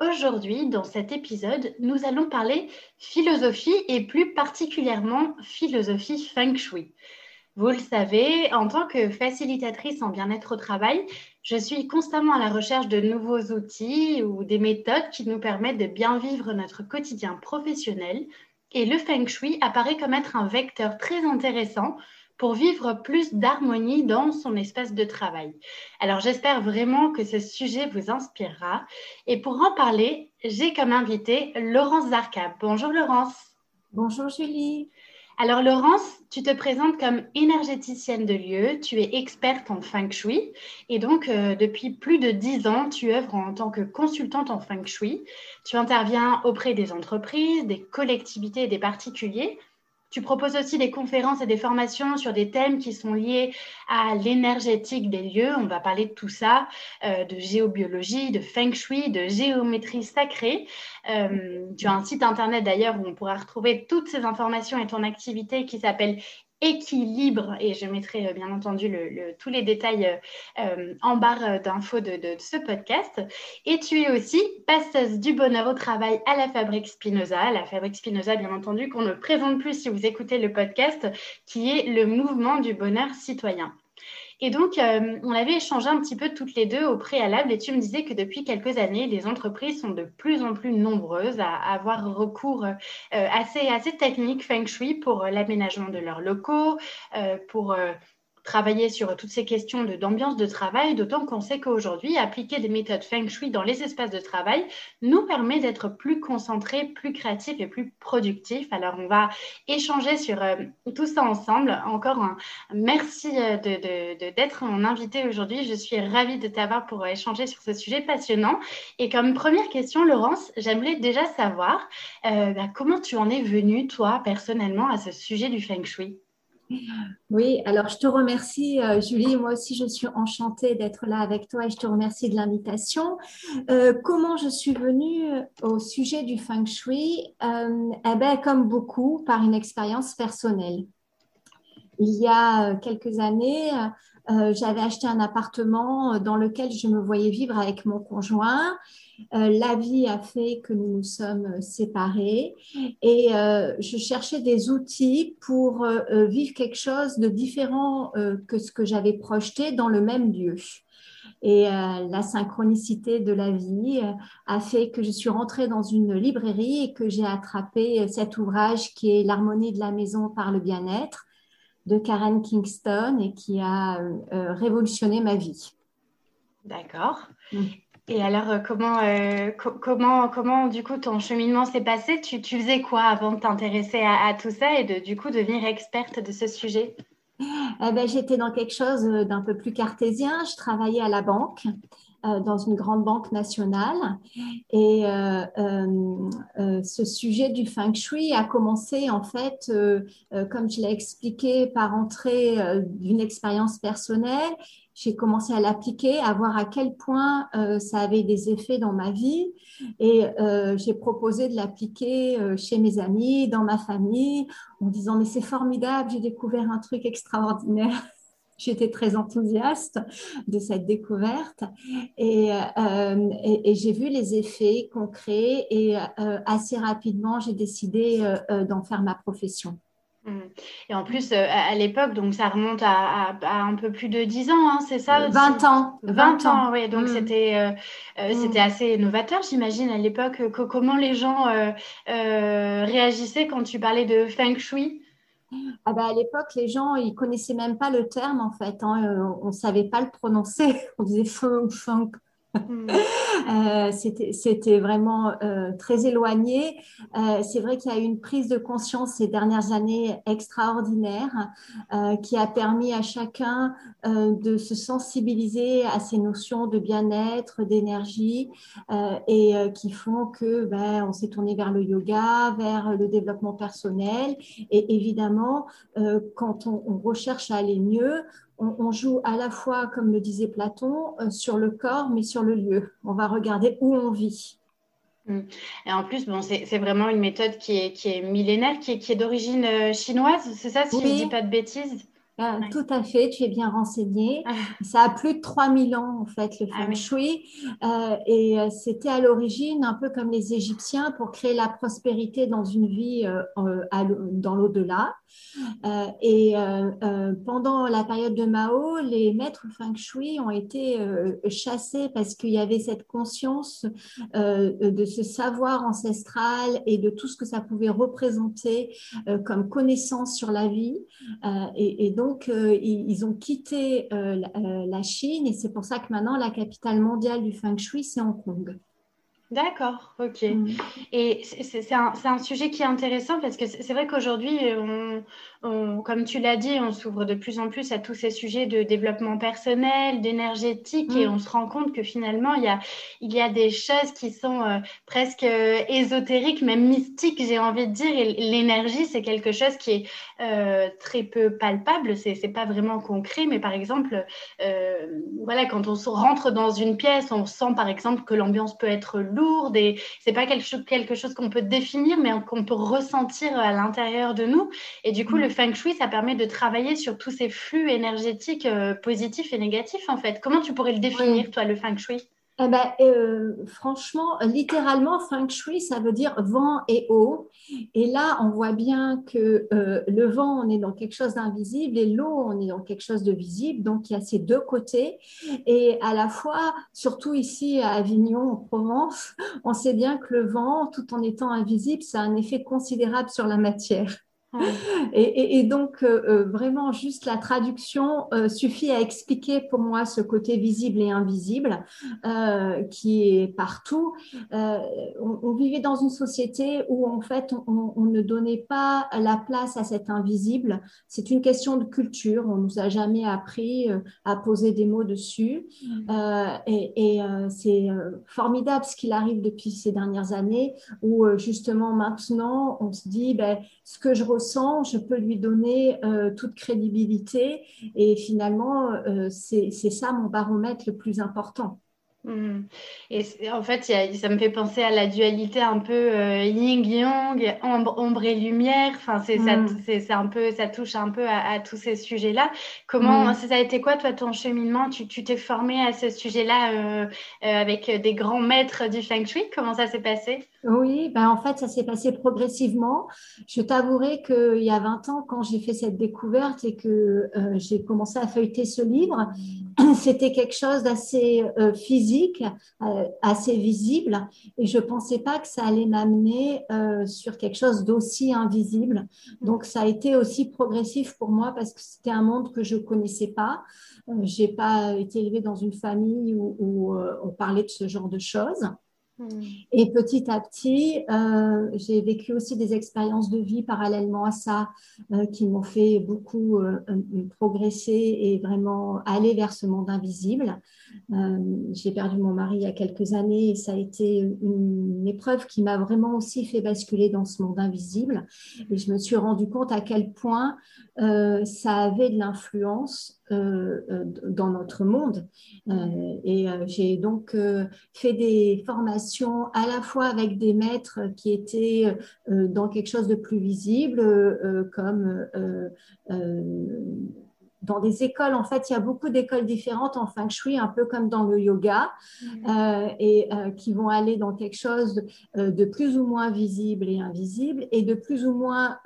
Aujourd'hui, dans cet épisode, nous allons parler philosophie et plus particulièrement philosophie feng shui. Vous le savez, en tant que facilitatrice en bien-être au travail, je suis constamment à la recherche de nouveaux outils ou des méthodes qui nous permettent de bien vivre notre quotidien professionnel. Et le feng shui apparaît comme être un vecteur très intéressant pour vivre plus d'harmonie dans son espace de travail. Alors j'espère vraiment que ce sujet vous inspirera. Et pour en parler, j'ai comme invité Laurence Zarka. Bonjour Laurence. Bonjour Julie. Alors Laurence, tu te présentes comme énergéticienne de lieu, tu es experte en feng shui et donc euh, depuis plus de dix ans, tu œuvres en tant que consultante en feng shui. Tu interviens auprès des entreprises, des collectivités et des particuliers tu proposes aussi des conférences et des formations sur des thèmes qui sont liés à l'énergétique des lieux. On va parler de tout ça, euh, de géobiologie, de feng shui, de géométrie sacrée. Euh, tu as un site internet d'ailleurs où on pourra retrouver toutes ces informations et ton activité qui s'appelle équilibre, et je mettrai euh, bien entendu tous les détails euh, euh, en barre d'infos de, ce podcast. Et tu es aussi passeuse du bonheur au travail à la Fabrique Spinoza. La Fabrique Spinoza, bien entendu, qu'on ne présente plus si vous écoutez le podcast, qui est le mouvement du bonheur citoyen. Et donc, euh, on avait échangé un petit peu toutes les deux au préalable et tu me disais que depuis quelques années, les entreprises sont de plus en plus nombreuses à, avoir recours euh, assez, assez technique feng shui pour euh, l'aménagement de leurs locaux, pour travailler sur toutes ces questions d'ambiance de, travail, d'autant qu'on sait qu'aujourd'hui, appliquer des méthodes feng shui dans les espaces de travail nous permet d'être plus concentrés, plus créatifs et plus productifs. Alors, on va échanger sur euh, tout ça ensemble. Encore un merci euh, d'être mon invité aujourd'hui. Je suis ravie de t'avoir pour échanger sur ce sujet passionnant. Et comme première question, Laurence, j'aimerais déjà savoir euh, bah, comment tu en es venue, toi, personnellement, à ce sujet du feng shui? Oui, alors je te remercie, euh, Julie. Moi aussi, je suis enchantée d'être là avec toi et je te remercie de l'invitation. Euh, comment je suis venue au sujet du feng shui? Euh, eh ben, Comme beaucoup, par une expérience personnelle. Il y a quelques années, j'avais acheté un appartement dans lequel je me voyais vivre avec mon conjoint. Euh, la vie a fait que nous nous sommes séparés. Et euh, je cherchais des outils pour euh, vivre quelque chose de différent que ce que j'avais projeté dans le même lieu. Et la synchronicité de la vie a fait que je suis rentrée dans une librairie et que j'ai attrapé cet ouvrage qui est L'harmonie de la maison par le bien-être de Karen Kingston et qui a révolutionné ma vie. D'accord. Mm. Et alors, euh, comment, euh, comment, comment, du coup, ton cheminement s'est passé? Tu, tu, faisais quoi avant de t'intéresser à, tout ça et de, du coup, devenir experte de ce sujet? Eh ben, J'étais dans quelque chose d'un peu plus cartésien. Je travaillais à la banque dans une grande banque nationale. Et ce sujet du feng shui a commencé en fait, comme je l'ai expliqué, par entrer d'une expérience personnelle j'ai commencé à l'appliquer, à voir à quel point euh, ça avait des effets dans ma vie. Et euh, j'ai proposé de l'appliquer euh, chez mes amis, dans ma famille, en disant mais c'est formidable, j'ai découvert un truc extraordinaire. J'étais très enthousiaste de cette découverte et, et, j'ai vu les effets concrets et assez rapidement j'ai décidé d'en faire ma profession. Mmh. Et en plus, euh, à, l'époque, donc ça remonte à, un peu plus de 10 ans, hein, c'est ça 20 ans. 20, ans, oui. Donc mmh. c'était euh, euh, mmh. c'était assez novateur, j'imagine, à l'époque. comment les gens réagissaient quand tu parlais de Feng Shui? Ah bah à l'époque, les gens, ils connaissaient même pas le terme, en fait. Hein. on ne savait pas le prononcer. On disait Feng, Feng. Hmm. Euh, c'était vraiment euh, très éloigné. Euh, c'est vrai qu'il y a eu une prise de conscience ces dernières années extraordinaire qui a permis à chacun de se sensibiliser à ces notions de bien-être, d'énergie et qui font que ben, on s'est tourné vers le yoga, vers le développement personnel et évidemment quand on, on recherche à aller mieux, on, joue à la fois, comme le disait Platon, euh, sur le corps, mais sur le lieu. On va regarder où on vit. Mm. Et en plus, bon, c'est vraiment une méthode qui est, qui est millénaire, qui est, qui est d'origine euh, chinoise, c'est ça, si je ne dis pas de bêtises? Ah, tout à fait, tu es bien renseigné. Ah. Ça a plus de 3000 ans, en fait, le ah feng shui. Euh, et euh, c'était à l'origine un peu comme les Égyptiens pour créer la prospérité dans une vie euh, dans l'au-delà. et pendant la période de Mao, les maîtres feng shui ont été chassés parce qu'il y avait cette conscience de ce savoir ancestral et de tout ce que ça pouvait représenter comme connaissance sur la vie. Et, et, donc, donc, euh, ils, ont quitté euh, euh, la, Chine et c'est pour ça que maintenant, la capitale mondiale du feng shui, c'est Hong Kong. D'accord, ok. Mm. Et c'est un, un, sujet qui est intéressant parce que c'est vrai qu'aujourd'hui, on, comme tu l'as dit, on s'ouvre de plus en plus à tous ces sujets de développement personnel, d'énergétique, et mm. on se rend compte que finalement, il y a, il y a des choses qui sont euh, presque euh, ésotériques, même mystiques, j'ai envie de dire. L'énergie, c'est quelque chose qui est euh, très peu palpable, c'est pas vraiment concret, mais par exemple, voilà, quand on rentre dans une pièce, on sent par exemple que l'ambiance peut être lourde, et c'est pas quelque chose, quelque chose qu'on peut définir, mais qu'on peut ressentir à l'intérieur de nous. Et du coup, mm. le feng shui, ça permet de travailler sur tous ces flux énergétiques euh, positifs et négatifs, en fait. Comment tu pourrais le définir, toi, le feng shui? Eh ben, euh, franchement, littéralement, feng shui, ça veut dire vent et eau. Et là, on voit bien que euh, le vent, on est dans quelque chose d'invisible et l'eau, on est dans quelque chose de visible. Donc, il y a ces deux côtés. Et à la fois, surtout ici à Avignon, en Provence, on sait bien que le vent, tout en étant invisible, ça a un effet considérable sur la matière. Et, donc, euh, euh, vraiment, juste la traduction euh, suffit à expliquer pour moi ce côté visible et invisible qui est partout. On, vivait dans une société où, en fait, on, ne donnait pas la place à cet invisible. C'est une question de culture. On nous a jamais appris à poser des mots dessus. et, et c'est formidable ce qu'il arrive depuis ces dernières années où, justement, maintenant, on se dit, ben, ce que je je peux lui donner euh, toute crédibilité. Et finalement, euh, c'est ça mon baromètre le plus important. Mmh. Et en fait, ça me fait penser à la dualité un peu euh, yin-yang, ombre, et lumière. Enfin, c'est ça, mmh. un peu, ça touche un peu à, tous ces sujets-là. Comment mmh. ça a été quoi, toi, ton cheminement? Tu t'es formé à ce sujet-là euh, euh, avec des grands maîtres du feng shui? Comment ça s'est passé? Oui, ben en fait, ça s'est passé progressivement. Je t'avouerai qu'il y a 20 ans, quand j'ai fait cette découverte et que j'ai commencé à feuilleter ce livre, c'était quelque chose d'assez physique euh, assez visible, et je pensais pas que ça allait m'amener euh, sur quelque chose d'aussi invisible. Donc ça a été aussi progressif pour moi parce que c'était un monde que je connaissais pas. Euh, j'ai pas été élevée dans une famille où, on parlait de ce genre de choses. Hmm. Et petit à petit, euh, j'ai vécu aussi des expériences de vie parallèlement à ça euh, qui m'ont fait beaucoup euh, progresser et vraiment aller vers ce monde invisible. j'ai perdu mon mari il y a quelques années et ça a été une, épreuve qui m'a vraiment aussi fait basculer dans ce monde invisible. Et je me suis rendu compte à quel point ça avait de l'influence dans notre monde. et j'ai donc fait des formations à la fois avec des maîtres qui étaient euh, dans quelque chose de plus visible, euh, comme euh, dans des écoles, en fait, il y a beaucoup d'écoles différentes en feng shui, un peu comme dans le yoga, mmh. et qui vont aller dans quelque chose de, plus ou moins visible et invisible, et de plus ou moins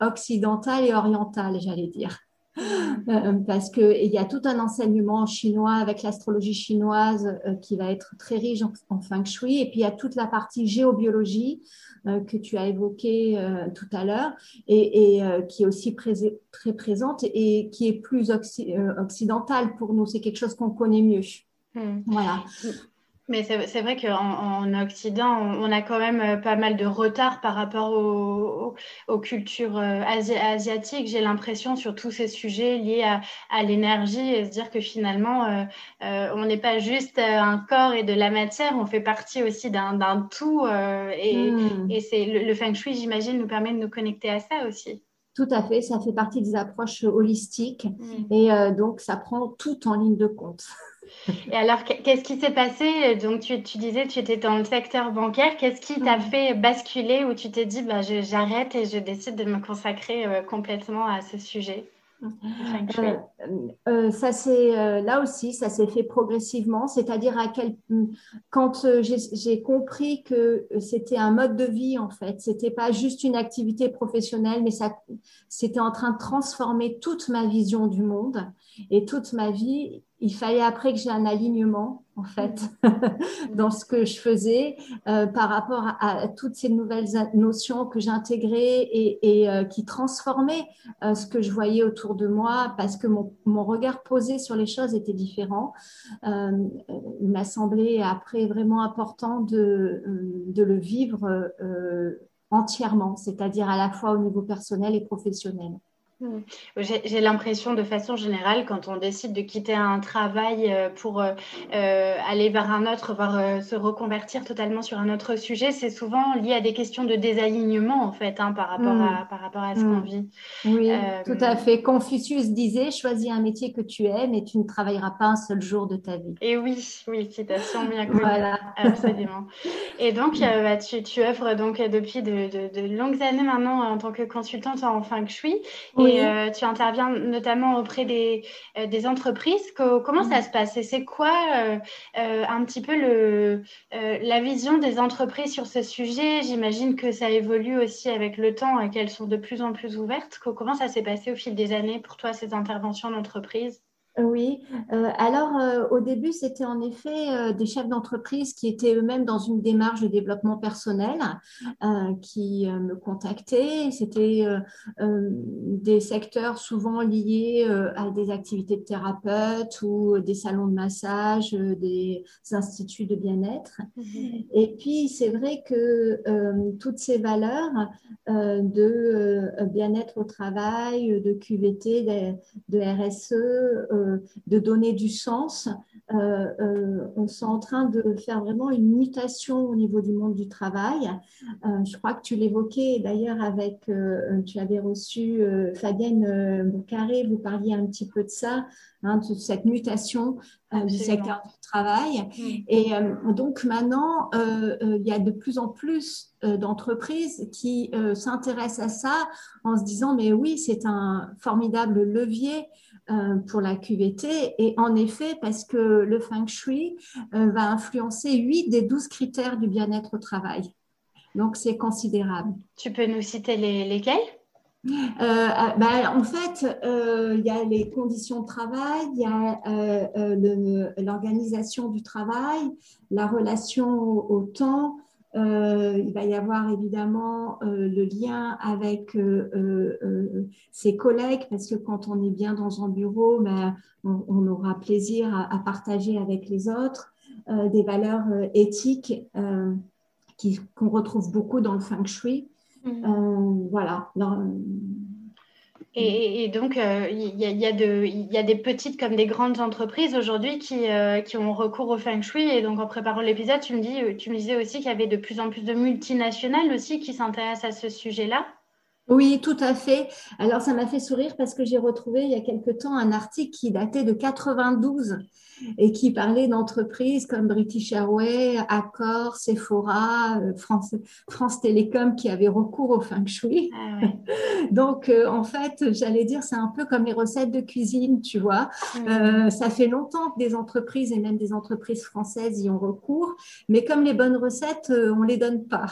occidental et oriental, j'allais dire. Euh, parce qu'il y a tout un enseignement chinois avec l'astrologie chinoise euh, qui va être très riche en, feng shui. Et puis il y a toute la partie géobiologie euh, que tu as évoquée tout à l'heure et, qui est aussi très présente et qui est plus occidentale pour nous. C'est quelque chose qu'on connaît mieux. Hmm. Voilà. Mais c'est vrai qu'en en Occident, on, a quand même euh, pas mal de retard par rapport aux, cultures euh, asiatiques. J'ai l'impression sur tous ces sujets liés à, l'énergie et se dire que finalement, euh, on n'est pas juste un corps et de la matière, on fait partie aussi d'un tout. et, hmm. et c'est le, le feng shui, j'imagine, nous permet de nous connecter à ça aussi. Tout à fait, ça fait partie des approches holistiques hmm. et donc ça prend tout en ligne de compte. Et alors, qu'est-ce qui s'est passé? Donc, tu, tu, disais, tu étais dans le secteur bancaire. Qu'est-ce qui t'a fait basculer où tu t'es dit, bah, j'arrête et je décide de me consacrer euh, complètement à ce sujet? Euh, euh, ça c'est euh, là aussi, ça s'est fait progressivement, c'est-à-dire à quel quand j'ai compris que c'était un mode de vie en fait, c'était pas juste une activité professionnelle, mais ça c'était en train de transformer toute ma vision du monde et toute ma vie. Il fallait après que j'ai un alignement en fait, dans ce que je faisais euh, par rapport à, toutes ces nouvelles notions que j'intégrais et, euh, qui transformaient euh, ce que je voyais autour de moi parce que mon, mon regard posé sur les choses était différent. il m'a semblé après vraiment important de, de le vivre entièrement, c'est-à-dire à la fois au niveau personnel et professionnel. Hmm. J'ai l'impression de façon générale, quand on décide de quitter un travail euh, pour euh, euh, aller vers un autre, voire se reconvertir totalement sur un autre sujet, c'est souvent lié à des questions de désalignement en fait hein, par, rapport à, hmm. par rapport à ce qu'on hmm. vit. Oui, tout à fait. Confucius disait choisis un métier que tu aimes et tu ne travailleras pas un seul jour de ta vie. Et oui, oui, citation bien connue. Voilà. Absolument. Et donc, bah, tu, tu œuvres donc depuis de, de, longues années maintenant en tant que consultante en feng shui. Et euh, tu interviens notamment auprès des, euh, des entreprises. comment ça se passe? Et c'est quoi euh, un petit peu le, la vision des entreprises sur ce sujet? J'imagine que ça évolue aussi avec le temps et qu'elles sont de plus en plus ouvertes. Comment ça s'est passé au fil des années pour toi, ces interventions d'entreprise? Oui, euh, alors euh, au début, c'était en effet euh, des chefs d'entreprise qui étaient eux-mêmes dans une démarche de développement personnel qui me contactaient. C'était des secteurs souvent liés à des activités de thérapeute ou des salons de massage, des instituts de bien-être. Mhm. Et puis, c'est vrai que toutes ces valeurs de bien-être au travail, de QVT, de, de RSE, de donner du sens. Euh, euh, on est en train de faire vraiment une mutation au niveau du monde du travail. Euh, je crois que tu l'évoquais d'ailleurs avec, tu avais reçu Fabienne Boucaré, vous parliez un petit peu de ça, hein, de cette mutation du secteur du travail. Et donc maintenant, il y a de plus en plus d'entreprises qui s'intéressent à ça en se disant, mais oui, c'est un formidable levier euh, pour la QVT. Et en effet, parce que le feng shui euh, va influencer 8 des 12 critères du bien-être au travail. Donc, c'est considérable. Tu peux nous citer les, lesquels? Euh, ben, en fait, il y a les conditions de travail, il y a l'organisation du travail, la relation au temps, euh, il va y avoir évidemment euh, le lien avec euh, ses collègues, parce que quand on est bien dans un bureau, ben, on, aura plaisir à, partager avec les autres. des valeurs éthiques qu'on retrouve beaucoup dans le feng shui. Mm. voilà. Et, donc, il y, a des petites comme des grandes entreprises aujourd'hui qui, qui, ont recours au feng shui. Et donc, en préparant l'épisode, tu, me dis, tu me disais aussi qu'il y avait de plus en plus de multinationales aussi qui s'intéressent à ce sujet-là. Oui, tout à fait. Alors, ça m'a fait sourire parce que j'ai retrouvé il y a quelque temps un article qui datait de 92 et qui parlait d'entreprises comme British Airways, Accor, Sephora, euh, France, France Télécom qui avaient recours au feng shui. Ah Donc, euh, en fait, j'allais dire, c'est un peu comme les recettes de cuisine, tu vois. Euh, ça fait longtemps que des entreprises et même des entreprises françaises y ont recours, mais comme les bonnes recettes, on ne les donne pas.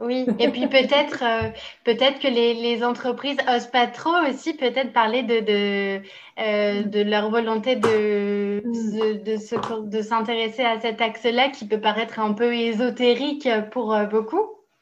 Oui, et puis peut-être euh, peut-être que les, les, entreprises osent pas trop aussi peut-être parler de, de, euh, de leur volonté de, de, de s'intéresser à cet axe-là qui peut paraître un peu ésotérique pour euh, beaucoup.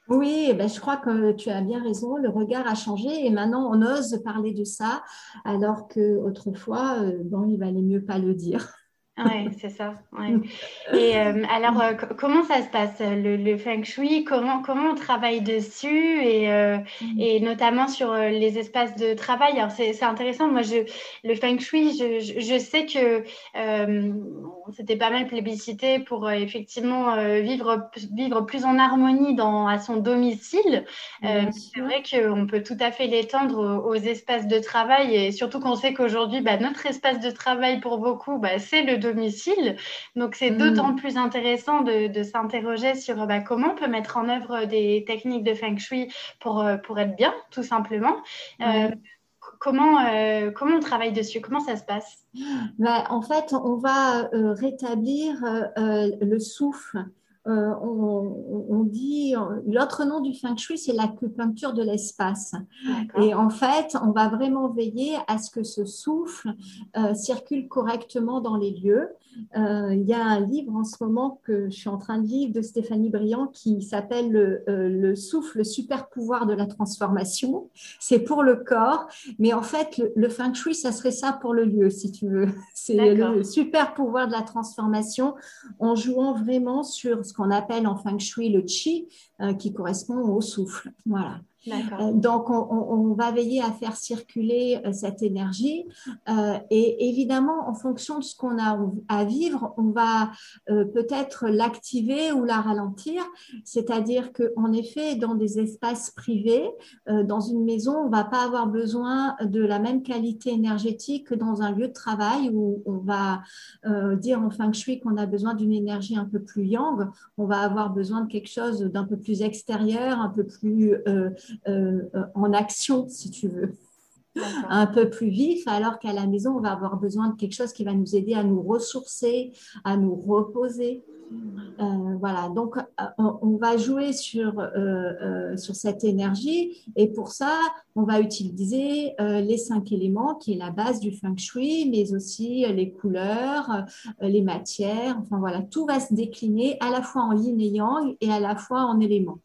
Oui, eh ben, je crois que tu as bien raison, le regard a changé et maintenant on ose parler de ça alors qu'autrefois, bon, il valait mieux pas le dire. Oui, c'est ça. Et euh, alors, euh, comment ça se passe, le, feng shui? Comment, comment on travaille dessus? Et, euh, mm. et notamment sur les espaces de travail Alors, c'est intéressant. Moi, je, le feng shui, je, je, sais que c'était pas mal plébiscité pour effectivement vivre, vivre plus en harmonie dans, à son domicile. c'est vrai qu'on peut tout à fait l'étendre aux, espaces de travail et surtout qu'on sait qu'aujourd'hui, bah, notre espace de travail pour beaucoup, bah, c'est le domicile domicile. Donc, c'est mm. d'autant plus intéressant de, s'interroger sur bah, comment on peut mettre en œuvre des techniques de feng shui pour, euh, pour être bien, tout simplement. Euh, comment, euh, comment on travaille dessus? Comment ça se passe? Bah, En fait, on va rétablir le souffle. On, on, dit l'autre nom du feng shui, c'est l'acupuncture de l'espace. Et en fait, on va vraiment veiller à ce que ce souffle circule correctement dans les lieux. Euh, il y a un livre en ce moment que je suis en train de lire de Stéphanie Briand qui s'appelle le, euh, le, souffle, le super pouvoir de la transformation. C'est pour le corps, mais en fait, le, feng shui, ça serait ça pour le lieu, si tu veux. C'est le super pouvoir de la transformation en jouant vraiment sur ce qu'on appelle en feng shui le chi, euh, qui correspond au souffle. Voilà. Euh, donc, on, va veiller à faire circuler euh, cette énergie. Euh, et évidemment, en fonction de ce qu'on a à vivre, on va peut-être l'activer ou la ralentir. C'est-à-dire qu'en effet, dans des espaces privés, dans une maison, on ne va pas avoir besoin de la même qualité énergétique que dans un lieu de travail où on va dire en feng shui qu'on a besoin d'une énergie un peu plus yang. On va avoir besoin de quelque chose d'un peu plus extérieur, un peu plus en action, si tu veux un peu plus vif, alors qu'à la maison, on va avoir besoin de quelque chose qui va nous aider à nous ressourcer, à nous reposer. Euh, voilà, donc euh, on va jouer sur, sur cette énergie. Et pour ça, on va utiliser les cinq éléments qui est la base du feng shui, mais aussi les couleurs, les matières, enfin voilà, tout va se décliner à la fois en yin et yang et à la fois en éléments.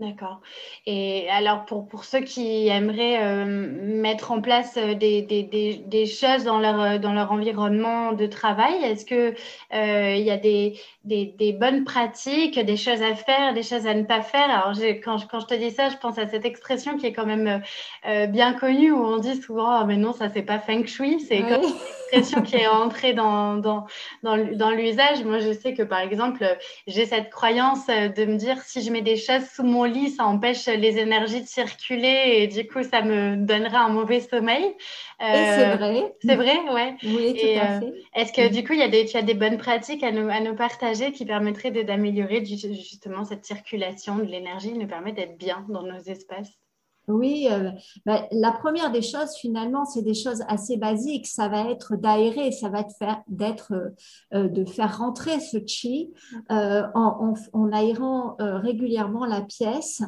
D'accord. Et alors, pour, pour ceux qui aimeraient euh, mettre en place euh, des, des, des, des, choses dans leur, euh, dans leur environnement de travail, est-ce qu'il euh, y a des, des, bonnes pratiques, des choses à faire, des choses à ne pas faire? Alors, quand je, quand je te dis ça, je pense à cette expression qui est quand même bien connue où on dit souvent oh, mais non, ça, c'est pas feng shui. C'est comme une expression qui est entrée dans, dans, dans, dans l'usage. Moi, je sais que, par exemple, j'ai cette croyance de me dire si je mets des choses sous mon ça empêche les énergies de circuler et du coup, ça me donnera un mauvais sommeil. c'est vrai. Euh, c'est vrai, ouais. Oui, tout à euh, fait. Est-ce que du coup, il y a des, tu as des bonnes pratiques à nous, à nous partager qui permettraient d'améliorer justement cette circulation de l'énergie, nous permet d'être bien dans nos espaces? Oui, euh, bah, la première des choses, finalement, c'est des choses assez basiques. Ça va être d'aérer, ça va être faire, d'être, euh, euh, de faire rentrer ce chi en, en, aérant régulièrement la pièce.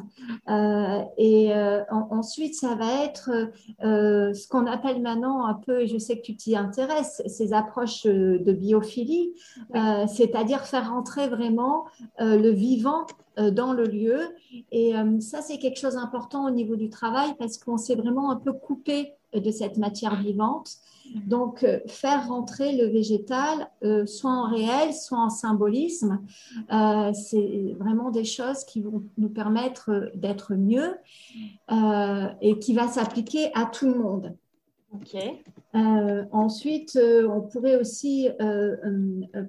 et ensuite, ça va être ce qu'on appelle maintenant un peu, et je sais que tu t'y intéresses, ces approches de biophilie, c'est-à-dire faire rentrer vraiment le vivant dans le lieu. Et euh, ça, c'est quelque chose d'important au niveau du travail parce qu'on s'est vraiment un peu coupé de cette matière vivante. Donc, euh, faire rentrer le végétal, euh, soit en réel, soit en symbolisme, euh, c'est vraiment des choses qui vont nous permettre d'être mieux et qui va s'appliquer à tout le monde. Ensuite, on pourrait aussi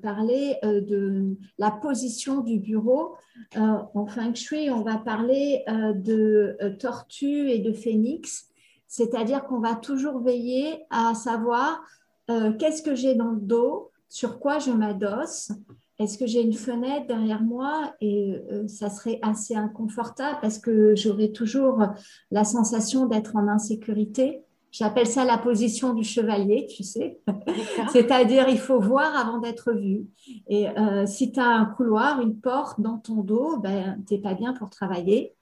parler de la position du bureau. en feng shui, on va parler de tortue et de phénix. C'est-à-dire qu'on va toujours veiller à savoir euh, qu'est-ce que j'ai dans le dos, sur quoi je m'adosse. Est-ce que j'ai une fenêtre derrière moi et euh, ça serait assez inconfortable parce que j'aurais toujours la sensation d'être en insécurité. J'appelle ça la position du chevalier, tu sais. C'est-à-dire, il faut voir avant d'être vu. Et euh, si tu as un couloir, une porte dans ton dos, ben, tu n'es pas bien pour travailler.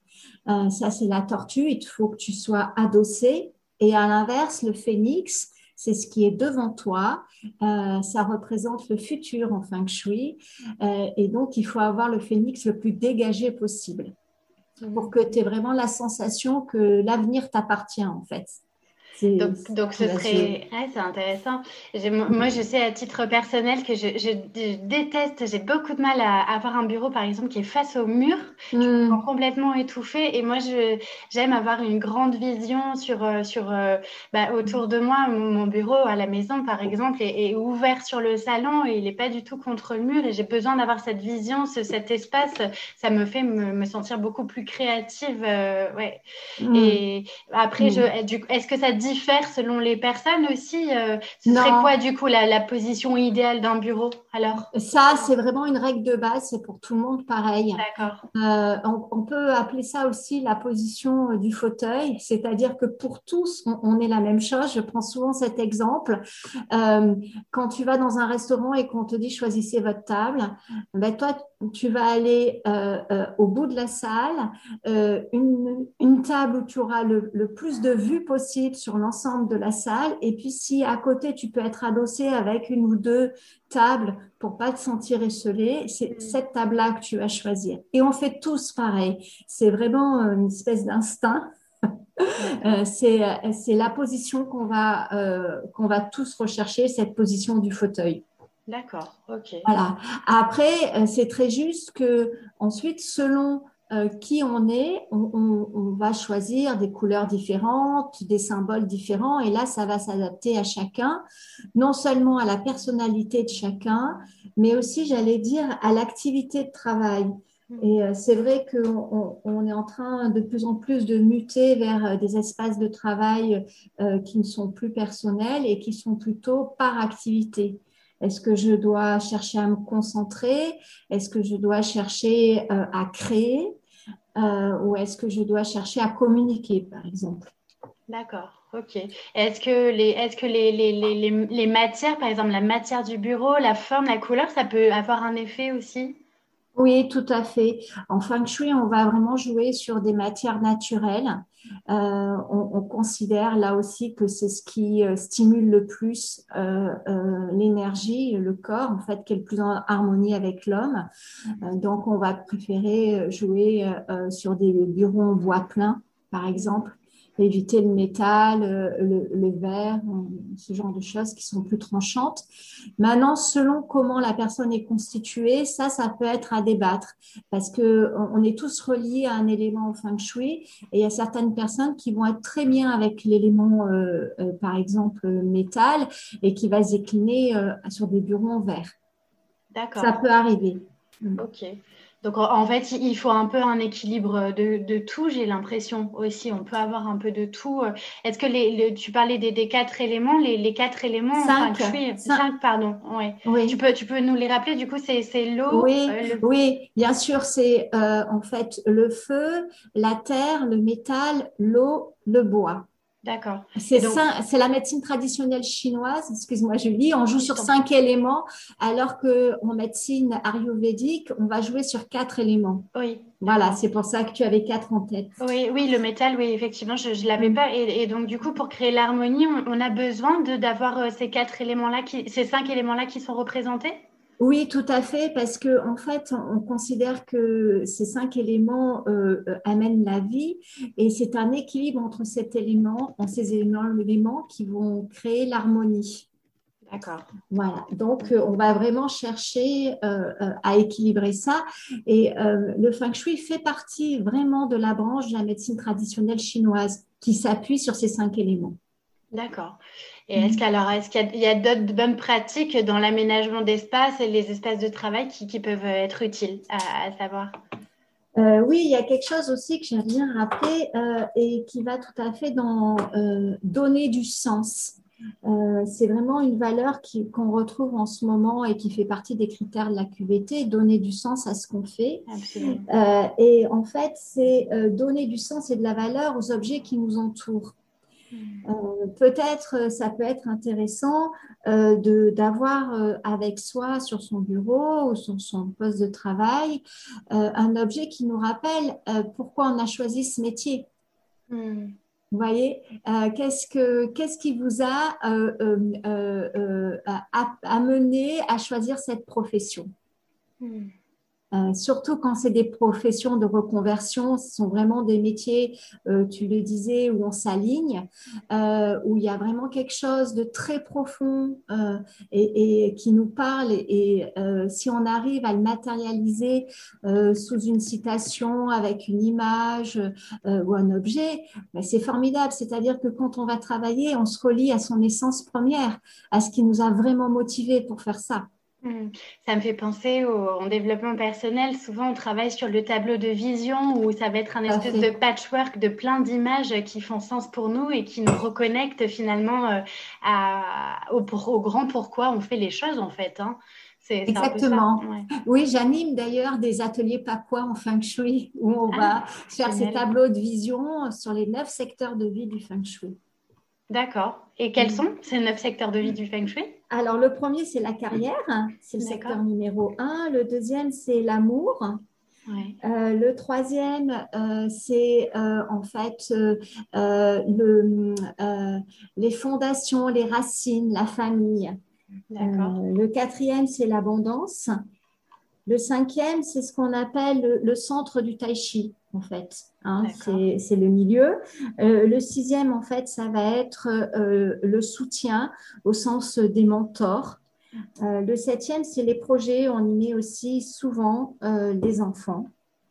Euh, ça, c'est la tortue. Il faut que tu sois adossé. Et à l'inverse, le phénix, c'est ce qui est devant toi. Euh, ça représente le futur en feng shui. Euh, et donc, il faut avoir le phénix le plus dégagé possible pour que tu aies vraiment la sensation que l'avenir t'appartient, en fait. Donc, donc ce serait. c'est intéressant. Moi, je sais à titre personnel que je, déteste, j'ai beaucoup de mal à, avoir un bureau, par exemple, qui est face au mur. Je me hmm. sens complètement étouffée. Et moi, j'aime avoir une grande vision sur, euh, sur, euh, bah, autour de moi. Mon, bureau à la maison, par exemple, est, ouvert sur le salon et il n'est pas du tout contre le mur. Et j'ai besoin d'avoir cette vision, ce, cet espace. Ça me fait me, sentir beaucoup plus créative. Euh, ouais. Hmm. Et après, hmm. est-ce que ça dit diffère selon les personnes aussi. Euh, ce serait quoi du coup la, position idéale d'un bureau alors? Ça, c'est vraiment une règle de base, c'est pour tout le monde pareil. D'accord. Euh, on, peut appeler ça aussi la position euh, du fauteuil, c'est-à-dire que pour tous, on, est la même chose. Je prends souvent cet exemple. quand tu vas dans un restaurant et qu'on te dit choisissez votre table, ben toi, tu vas aller au bout de la salle, une, une, table où tu auras le, le plus de vues possible sur l'ensemble de la salle. Et puis, si à côté, tu peux être adossé avec une ou deux tables pour pas te sentir esselé, c'est mm. cette table-là que tu vas choisir. Et on fait tous pareil. C'est vraiment une espèce d'instinct. Euh, c'est la position qu'on va, euh, qu'on va tous rechercher, cette position du fauteuil. D'accord, ok. Voilà. Après, euh, c'est très juste que ensuite, selon euh, qui on est, on, va choisir des couleurs différentes, des symboles différents, et là, ça va s'adapter à chacun, non seulement à la personnalité de chacun, mais aussi, j'allais dire, à l'activité de travail. Mm. Et euh, c'est vrai qu'on on est en train de plus en plus de muter vers euh, des espaces de travail qui ne sont plus personnels et qui sont plutôt par activité. Est-ce que je dois chercher à me concentrer? Est-ce que je dois chercher à créer? Euh, ou est-ce que je dois chercher à communiquer, par exemple? D'accord, ok. Est-ce que, les, est-ce que les, les, les, les, matières, par exemple la matière du bureau, la forme, la couleur, ça peut avoir un effet aussi? Oui, tout à fait. En feng shui, on va vraiment jouer sur des matières naturelles. Euh, on, considère là aussi que c'est ce qui euh, stimule le plus euh, l'énergie, le corps, en fait, qui est le plus en harmonie avec l'homme. donc, on va préférer jouer sur des bureaux en bois plein, par exemple, éviter le métal, euh, le, verre, euh, ce genre de choses qui sont plus tranchantes. Maintenant, selon comment la personne est constituée, ça, ça peut être à débattre parce que on est tous reliés à un élément en feng shui et il y a certaines personnes qui vont être très bien avec l'élément, euh, par exemple, métal et qui va se décliner sur des bureaux en verre. D'accord. Ça peut arriver. Ok. Donc en fait, il faut un peu un équilibre de, tout, j'ai l'impression aussi. On peut avoir un peu de tout. Est-ce que les, tu parlais des, quatre éléments, les, quatre éléments Cinq. cinq. pardon. Ouais. Oui. Tu, peux, tu peux nous les rappeler, du coup, c'est l'eau oui, euh, oui, bien sûr, c'est euh, en fait le feu, la terre, le métal, l'eau, le bois. D'accord. C'est la médecine traditionnelle chinoise, excuse-moi Julie, on joue sur cinq éléments, alors qu'en médecine ayurvédique, on va jouer sur quatre éléments. Oui. Voilà, c'est pour ça que tu avais quatre en tête. Oui, oui, le métal, oui, effectivement, je ne l'avais mm. pas. Et, donc, du coup, pour créer l'harmonie, on, a besoin d'avoir euh, ces quatre éléments-là, ces cinq éléments-là qui sont représentés? Oui, tout à fait, parce que en fait, on considère que ces cinq éléments euh, euh, amènent la vie, et c'est un équilibre entre cet élément, en ces éléments, éléments qui vont créer l'harmonie. D'accord. Voilà, donc euh, on va vraiment chercher à équilibrer ça. Et le feng shui fait partie vraiment de la branche de la médecine traditionnelle chinoise qui s'appuie sur ces cinq éléments. D'accord. Et est-ce mm. est-ce qu'il y a, d'autres bonnes pratiques dans l'aménagement d'espace et les espaces de travail qui, peuvent être utiles à, savoir? Euh, oui, il y a quelque chose aussi que j'aime bien rappeler euh, et qui va tout à fait dans euh, donner du sens. c'est vraiment une valeur qu'on retrouve en ce moment et qui fait partie des critères de la QVT, donner du sens à ce qu'on fait. et en fait, c'est donner du sens et de la valeur aux objets qui nous entourent. Euh, peut-être euh, ça peut être intéressant euh, d'avoir avec soi sur son bureau ou sur son poste de travail un objet qui nous rappelle pourquoi on a choisi ce métier. Hmm. Vous voyez, qu'est-ce, que, qu'est-ce qui vous a amené à choisir cette profession? Hmm. Euh, surtout quand c'est des professions de reconversion, ce sont vraiment des métiers, euh, tu le disais, où on s'aligne, euh, où il y a vraiment quelque chose de très profond et, qui nous parle. Et, si on arrive à le matérialiser sous une citation, avec une image ou un objet, ben, c'est formidable. C'est-à-dire que quand on va travailler, on se relie à son essence première, à ce qui nous a vraiment motivé pour faire ça. Hmm. Ça me fait penser au développement personnel. Souvent, on travaille sur le tableau de vision où ça va être un espèce de patchwork de plein d'images qui font sens pour nous et qui nous reconnectent finalement euh, à, au, grand pourquoi on fait les choses en fait. Hein. Exactement. Oui, j'anime d'ailleurs des ateliers papois en feng shui où on ah, va faire ces tableaux de vision sur les neuf secteurs de vie du feng shui. D'accord. Et quels sont ces neuf secteurs de vie du Feng Shui? Alors, le premier, c'est la carrière, c'est le secteur numéro un. Le deuxième, c'est l'amour. Euh, le troisième, euh, c'est euh, en fait le, les fondations, les racines, la famille. le quatrième, c'est l'abondance. Le cinquième, c'est ce qu'on appelle le, centre du tai chi, en fait. Hein, c'est le milieu. Euh, le sixième, en fait, ça va être euh, le soutien au sens des mentors. Euh, le septième, c'est les projets. On y met aussi souvent des enfants.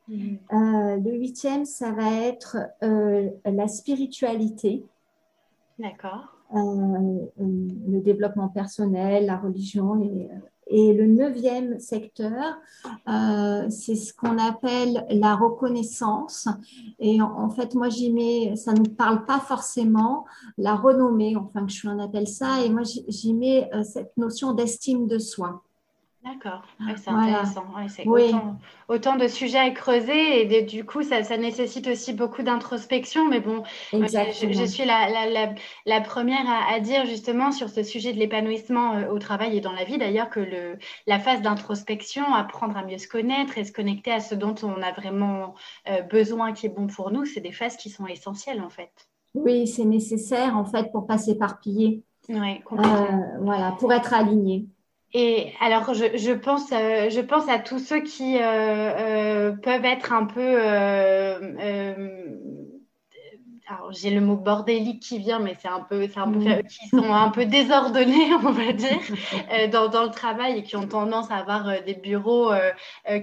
Mhm. le huitième, ça va être la spiritualité. D'accord. le développement personnel, la religion, et le neuvième secteur, euh, c'est ce qu'on appelle la reconnaissance. Et en, fait, moi, j'y mets, ça ne parle pas forcément, la renommée, enfin, je en appelle ça. Et moi, j'y mets euh, cette notion d'estime de soi. D'accord, c'est intéressant. oui. autant, de sujets à creuser et du coup, ça, nécessite aussi beaucoup d'introspection. Mais bon, je, suis la, première à, dire justement sur ce sujet de l'épanouissement euh, au travail et dans la vie d'ailleurs que le, la phase d'introspection, apprendre à mieux se connaître et se connecter à ce dont on a vraiment euh, besoin qui est bon pour nous, c'est des phases qui sont essentielles en fait. Oui, c'est nécessaire en fait pour pas s'éparpiller. Oui, euh, voilà, pour être aligné. Et alors, je, je, pense, euh, je pense à tous ceux qui euh, euh, peuvent être un peu alors j'ai le mot bordélique qui vient, mais c'est un peu, un peu, mm. qui sont un peu désordonnés, on va dire, dans, dans, le travail et qui ont tendance à avoir des bureaux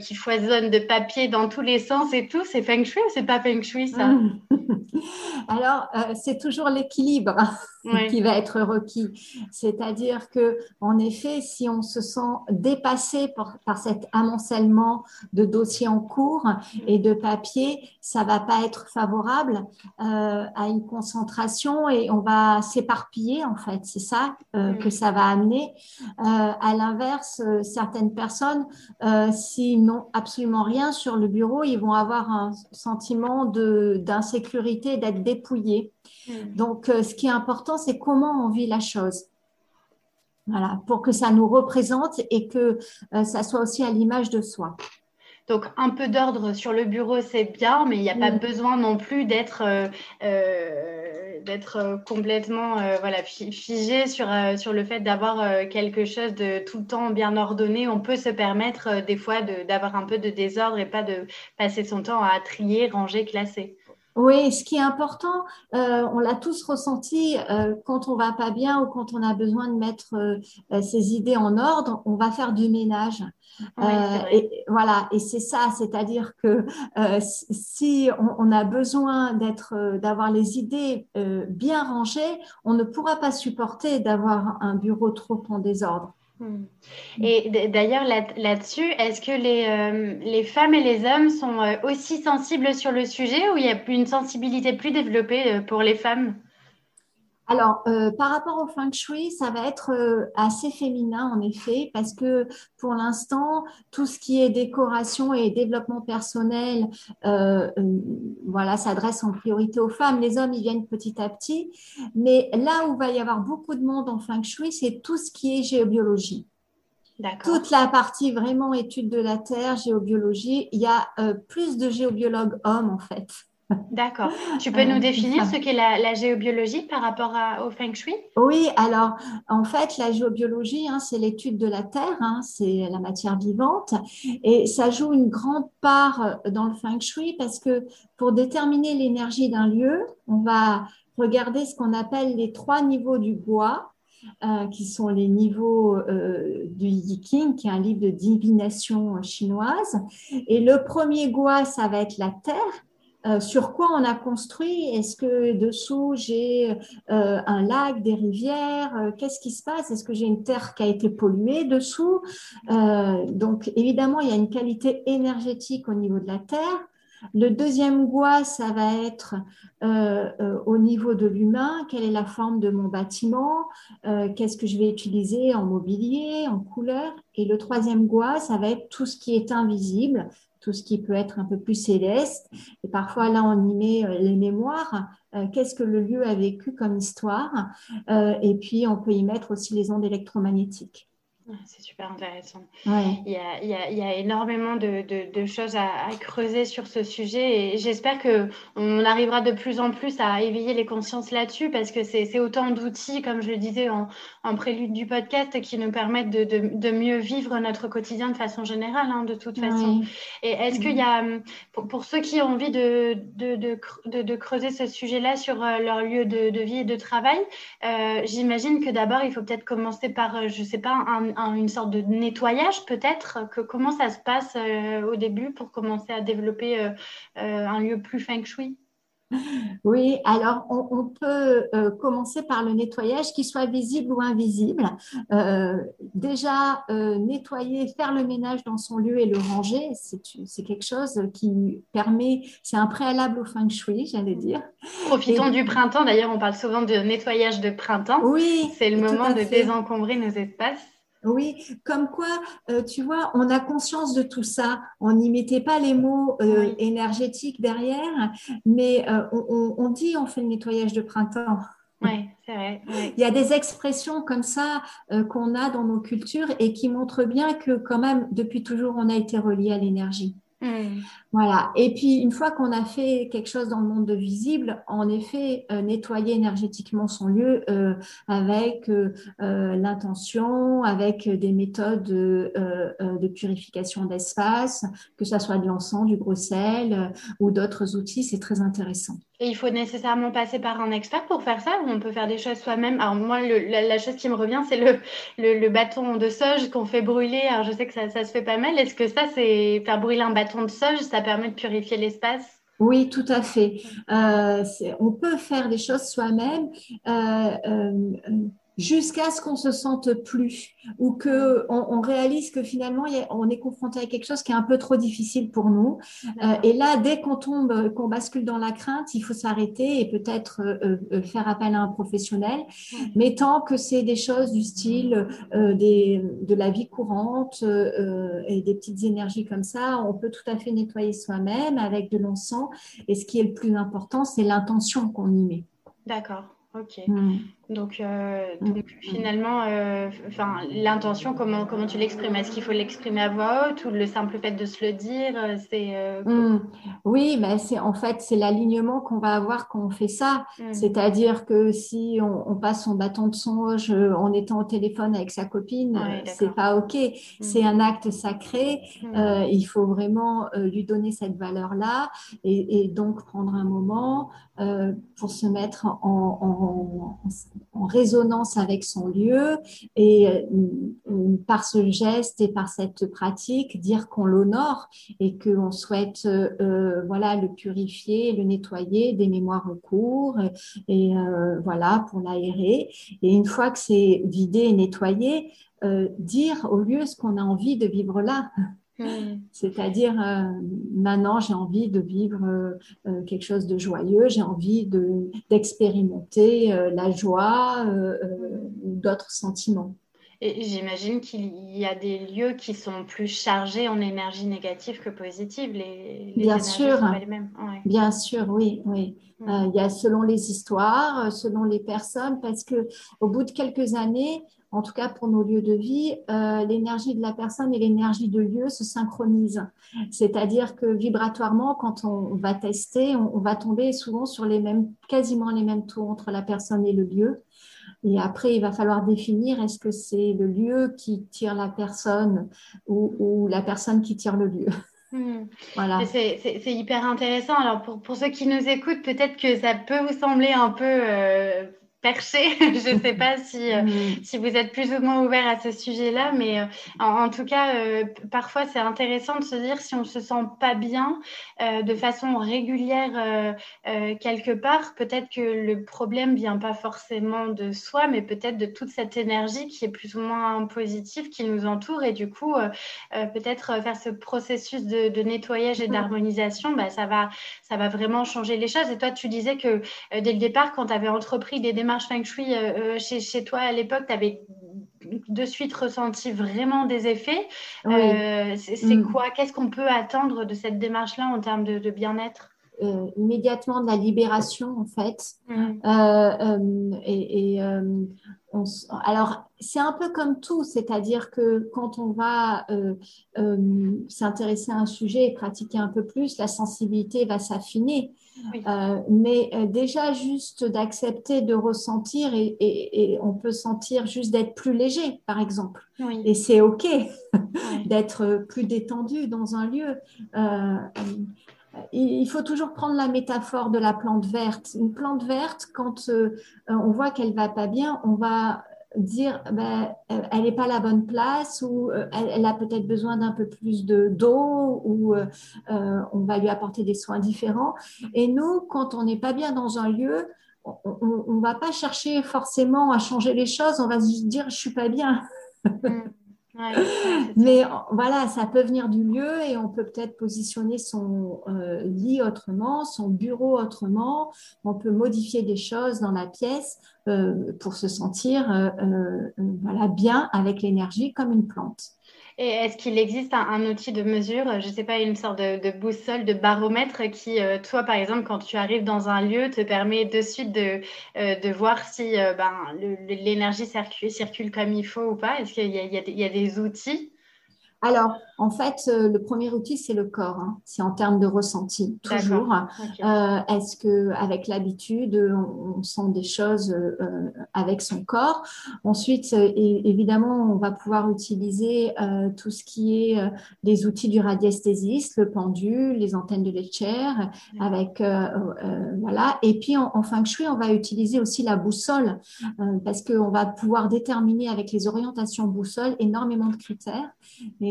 qui foisonnent de papier dans tous les sens et tout. C'est feng shui ou c'est pas feng shui ça? Mm. Alors, c'est toujours l'équilibre qui va être requis. C'est-à-dire que, en effet, si on se sent dépassé par, cet amoncellement de dossiers en cours et de papiers, ça va pas être favorable euh, à une concentration et on va s'éparpiller en fait. C'est ça euh, que ça va amener. Euh, à l'inverse, certaines personnes, s'ils n'ont absolument rien sur le bureau, ils vont avoir un sentiment d'insécurité, d'être dépouillés. Mm. Donc, euh, ce qui est important, c'est comment on vit la chose. Voilà, pour que ça nous représente et que euh, ça soit aussi à l'image de soi. Donc, un peu d'ordre sur le bureau, c'est bien, mais il n'y a pas besoin non plus d'être euh, euh, d'être complètement voilà, figé sur, sur le fait d'avoir quelque chose de tout le temps bien ordonné. On peut se permettre des fois d'avoir un peu de désordre et pas de passer son temps à trier, ranger, classer. Oui, ce qui est important, euh, on l'a tous ressenti euh, quand on va pas bien ou quand on a besoin de mettre euh, ses idées en ordre, on va faire du ménage. et voilà, et c'est ça, c'est-à-dire que si on, a besoin d'être, d'avoir les idées bien rangées, on ne pourra pas supporter d'avoir un bureau trop en désordre. Hmm. Et d'ailleurs, là-dessus, est-ce que les, euh, les, femmes et les hommes sont euh, aussi sensibles sur le sujet ou il y a une sensibilité plus développée euh, pour les femmes? Alors, euh, par rapport au feng shui, ça va être euh, assez féminin en effet, parce que pour l'instant, tout ce qui est décoration et développement personnel, euh, voilà, s'adresse en priorité aux femmes. Les hommes, ils viennent petit à petit. Mais là où va y avoir beaucoup de monde en feng shui, c'est tout ce qui est géobiologie. Toute la partie vraiment étude de la Terre, géobiologie, il y a plus de géobiologues hommes en fait. D'accord. Tu peux nous euh, définir ce qu'est la, géobiologie par rapport au feng shui? Oui, alors en fait, la géobiologie, hein, c'est l'étude de la Terre, hein, c'est la matière vivante, et ça joue une grande part dans le feng shui parce que pour déterminer l'énergie d'un lieu, on va regarder ce qu'on appelle les trois niveaux du bois. Euh, qui sont les niveaux euh, du Yiking, qui est un livre de divination chinoise. Et le premier gua, ça va être la terre, euh, sur quoi on a construit? Est-ce que dessous j'ai euh, un lac, des rivières? Euh, Qu'est-ce qui se passe? Est-ce que j'ai une terre qui a été polluée dessous? Donc évidemment, il y a une qualité énergétique au niveau de la terre. Le deuxième bois, ça va être au niveau de l'humain, quelle est la forme de mon bâtiment, qu'est-ce que je vais utiliser en mobilier, en couleur? Et le troisième bois, ça va être tout ce qui est invisible, tout ce qui peut être un peu plus céleste. Et parfois, là, on y met euh, les mémoires. Euh, qu'est-ce que le lieu a vécu comme histoire? Euh, Et puis, on peut y mettre aussi les ondes électromagnétiques. C'est super intéressant. Il, y a, il, y a, il, y a, énormément de, de, choses à, creuser sur ce sujet et j'espère qu'on arrivera de plus en plus à éveiller les consciences là-dessus parce que c'est autant d'outils, comme je le disais en, en, prélude du podcast, qui nous permettent de, de, mieux vivre notre quotidien de façon générale, hein, de toute façon. Et est-ce qu'il y a, pour, pour, ceux qui ont envie de, de, creuser ce sujet-là sur euh, leur lieu de, vie et de travail, euh, j'imagine que d'abord, il faut peut-être commencer par, euh, je ne sais pas, un une sorte de nettoyage peut-être que Comment ça se passe euh, au début pour commencer à développer euh, euh, un lieu plus feng shui? Oui, alors on, peut commencer par le nettoyage, qu'il soit visible ou invisible. déjà, nettoyer, faire le ménage dans son lieu et le ranger, c'est quelque chose qui permet, c'est un préalable au feng shui, j'allais dire. Profitons du printemps, d'ailleurs on parle souvent de nettoyage de printemps. Oui, c'est le moment de désencombrer nos espaces. Oui, comme quoi, euh, tu vois, on a conscience de tout ça. On n'y mettait pas les mots euh, énergétiques derrière, mais euh, on, dit on fait le nettoyage de printemps. Oui, c'est vrai. Il y a des expressions comme ça qu'on a dans nos cultures et qui montrent bien que quand même, depuis toujours, on a été relié à l'énergie. Mm. Voilà. Et puis, une fois qu'on a fait quelque chose dans le monde de visible, en effet, euh, nettoyer énergétiquement son lieu euh, avec euh, l'intention, avec des méthodes de purification d'espace, que ce soit de l'encens, du gros sel ou d'autres outils, c'est très intéressant. Et il faut nécessairement passer par un expert pour faire ça ou on peut faire des choses soi-même Alors moi, la, chose qui me revient, c'est le, bâton de soja qu'on fait brûler. Alors je sais que ça, ça se fait pas mal. Est-ce que ça, c'est faire brûler un bâton de soja, ça permet de purifier l'espace? Oui, tout à fait. Euh, on peut faire des choses soi-même. Euh, euh, jusqu'à ce qu'on se sente plus ou que on, réalise que finalement on est confronté à quelque chose qui est un peu trop difficile pour nous. Euh, et là, dès qu'on tombe, qu'on bascule dans la crainte, il faut s'arrêter et peut-être euh, euh, faire appel à un professionnel. Mais tant que c'est des choses du style des, de la vie courante et des petites énergies comme ça, on peut tout à fait nettoyer soi-même avec de l'encens. Et ce qui est le plus important, c'est l'intention qu'on y met. D'accord. Ok. Hmm. Donc, euh, mm. donc finalement, euh, enfin, l'intention, comment, comment tu l'exprimes? Est-ce qu'il faut l'exprimer à voix haute ou le simple fait de se le dire euh, c'est, mm. Oui, mais c'est, en fait, c'est l'alignement qu'on va avoir quand on fait ça. Mm. C'est-à-dire que si on, passe son bâton de songe en étant au téléphone avec sa copine, c'est pas OK. C'est un acte sacré. il faut vraiment lui donner cette valeur-là et, et, donc prendre un moment pour se mettre en, en, en en résonance avec son lieu et euh, par ce geste et par cette pratique dire qu'on l'honore et qu'on souhaite euh, voilà le purifier, le nettoyer des mémoires en cours et, euh, voilà pour l'aérer. Et une fois que c'est vidé et nettoyé dire au lieu ce qu'on a envie de vivre là C'est-à-dire, euh, maintenant, j'ai envie de vivre euh, euh, quelque chose de joyeux, j'ai envie d'expérimenter la joie ou d'autres sentiments. Et j'imagine qu'il y a des lieux qui sont plus chargés en énergie négative que positive. Les, Bien sûr. Sont pas les mêmes. Bien sûr, oui, oui. Mm. il y a selon les histoires, selon les personnes, parce que au bout de quelques années, en tout cas pour nos lieux de vie, euh, l'énergie de la personne et l'énergie de lieu se synchronisent. C'est-à-dire que vibratoirement, quand on va tester, on, va tomber souvent sur les mêmes, quasiment les mêmes taux entre la personne et le lieu. Et après, il va falloir définir est-ce que c'est le lieu qui tire la personne ou, la personne qui tire le lieu. Hmm. Voilà. C'est hyper intéressant. Alors pour, pour, ceux qui nous écoutent, peut-être que ça peut vous sembler un peu euh, perché. je ne sais pas si, euh, mm. si vous êtes plus ou moins ouvert à ce sujet-là, mais euh, en, tout cas, euh, parfois c'est intéressant de se dire si on ne se sent pas bien de façon régulière quelque part, peut-être que le problème vient pas forcément de soi, mais peut-être de toute cette énergie qui est plus ou moins positive qui nous entoure et du coup, peut-être faire ce processus de, nettoyage et mm. d'harmonisation, bah, ça, va, ça va vraiment changer les choses. Et toi, tu disais que dès le départ, quand tu avais entrepris des démarches feng shui euh, euh, chez, chez, toi à l'époque, tu avais de suite ressenti vraiment des effets. Euh, c'est mm. quoi? Qu'est-ce qu'on peut attendre de cette démarche-là en termes de, bien-être? Immédiatement de la libération en fait. Mm. et, alors c'est un peu comme tout, c'est-à-dire que quand on va s'intéresser à un sujet et pratiquer un peu plus, la sensibilité va s'affiner. Euh, mais euh, déjà, juste d'accepter de ressentir et, on peut sentir juste d'être plus léger, par exemple. Et c'est OK d'être plus détendu dans un lieu. Euh, il faut toujours prendre la métaphore de la plante verte. Une plante verte, quand on voit qu'elle va pas bien, on va dire ben, elle n'est pas la bonne place ou euh, elle, a peut-être besoin d'un peu plus de d'eau ou euh, euh, on va lui apporter des soins différents. Et nous, quand on n'est pas bien dans un lieu, on ne va pas chercher forcément à changer les choses, on va se dire je suis pas bien. Mais voilà, ça peut venir du lieu et on peut peut-être positionner son euh, lit autrement, son bureau autrement. On peut modifier des choses dans la pièce euh, pour se sentir euh, voilà, bien avec l'énergie comme une plante. Et est-ce qu'il existe un, outil de mesure, je ne sais pas, une sorte de, boussole, de baromètre qui, euh, toi, par exemple, quand tu arrives dans un lieu, te permet de suite de, euh, de voir si euh, ben, l'énergie circule, circule, comme il faut ou pas? Est-ce qu'il y, y, a des outils alors, en fait, euh, le premier outil, c'est le corps. Hein. C'est en termes de ressenti, toujours. Euh, est-ce que, avec l'habitude, on, sent des choses euh, avec son corps? Ensuite, évidemment, on va pouvoir utiliser tout ce qui est les outils du radiesthésiste, le pendule, les antennes de Lecher, avec voilà. Et puis, en, en, feng shui, on va utiliser aussi la boussole parce qu'on va pouvoir déterminer avec les orientations boussole énormément de critères.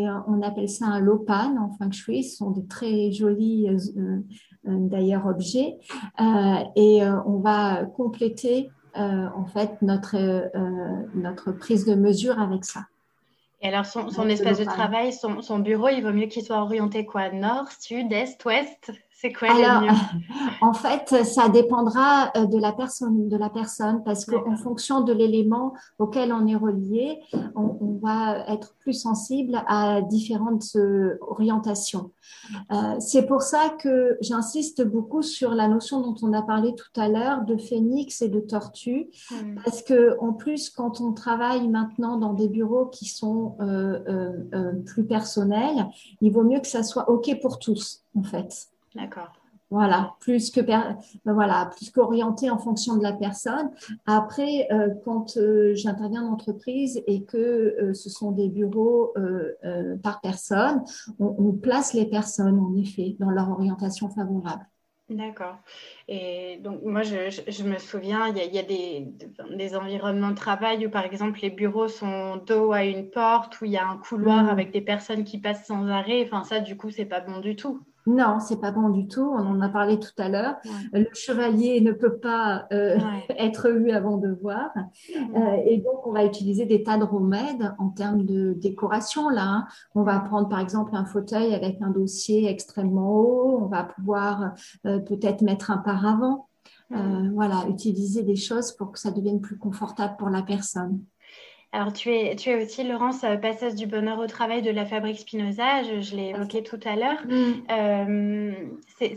Euh, on appelle ça un lopan en feng shui. Ce sont de très jolis euh, euh, d'ailleurs objets. et on va compléter en fait notre, notre prise de mesure avec ça. Et alors, son, espace de travail, son, bureau, il vaut mieux qu'il soit orienté quoi? Nord, sud, est, ouest? C'est quoi Alors, mieux? En fait, ça dépendra euh, de la personne, de la personne parce qu'en fonction de l'élément auquel on est relié, on, va être plus sensible à différentes euh, orientations. Euh, c'est pour ça que j'insiste beaucoup sur la notion dont on a parlé tout à l'heure de phénix et de tortue, parce que en plus, quand on travaille maintenant dans des bureaux qui sont plus personnels, il vaut mieux que ça soit ok pour tous, en fait. D'accord. Voilà, plus que ben voilà, plus qu'orienté en fonction de la personne. Après, euh, quand euh, j'interviens en entreprise et que euh, ce sont des bureaux par personne, on, place les personnes en effet dans leur orientation favorable. D'accord. Et donc, moi, je, me souviens, il y a, des, des, environnements de travail où, par exemple, les bureaux sont dos à une porte, où il y a un couloir mmh. avec des personnes qui passent sans arrêt. Enfin, ça, du coup, c'est pas bon du tout. Non, c'est pas bon du tout. On en a parlé tout à l'heure. Le chevalier ne peut pas euh, être vu avant de voir. Euh, et donc, on va utiliser des tas de remèdes en termes de décoration. Là, hein. on va prendre par exemple un fauteuil avec un dossier extrêmement haut. On va pouvoir euh, peut-être mettre un paravent. voilà, utiliser des choses pour que ça devienne plus confortable pour la personne. Alors, tu es, tu es aussi, Laurence, euh, passeuse du bonheur au travail de la Fabrique Spinoza. Je, l'ai évoqué tout à l'heure. Mm. Euh,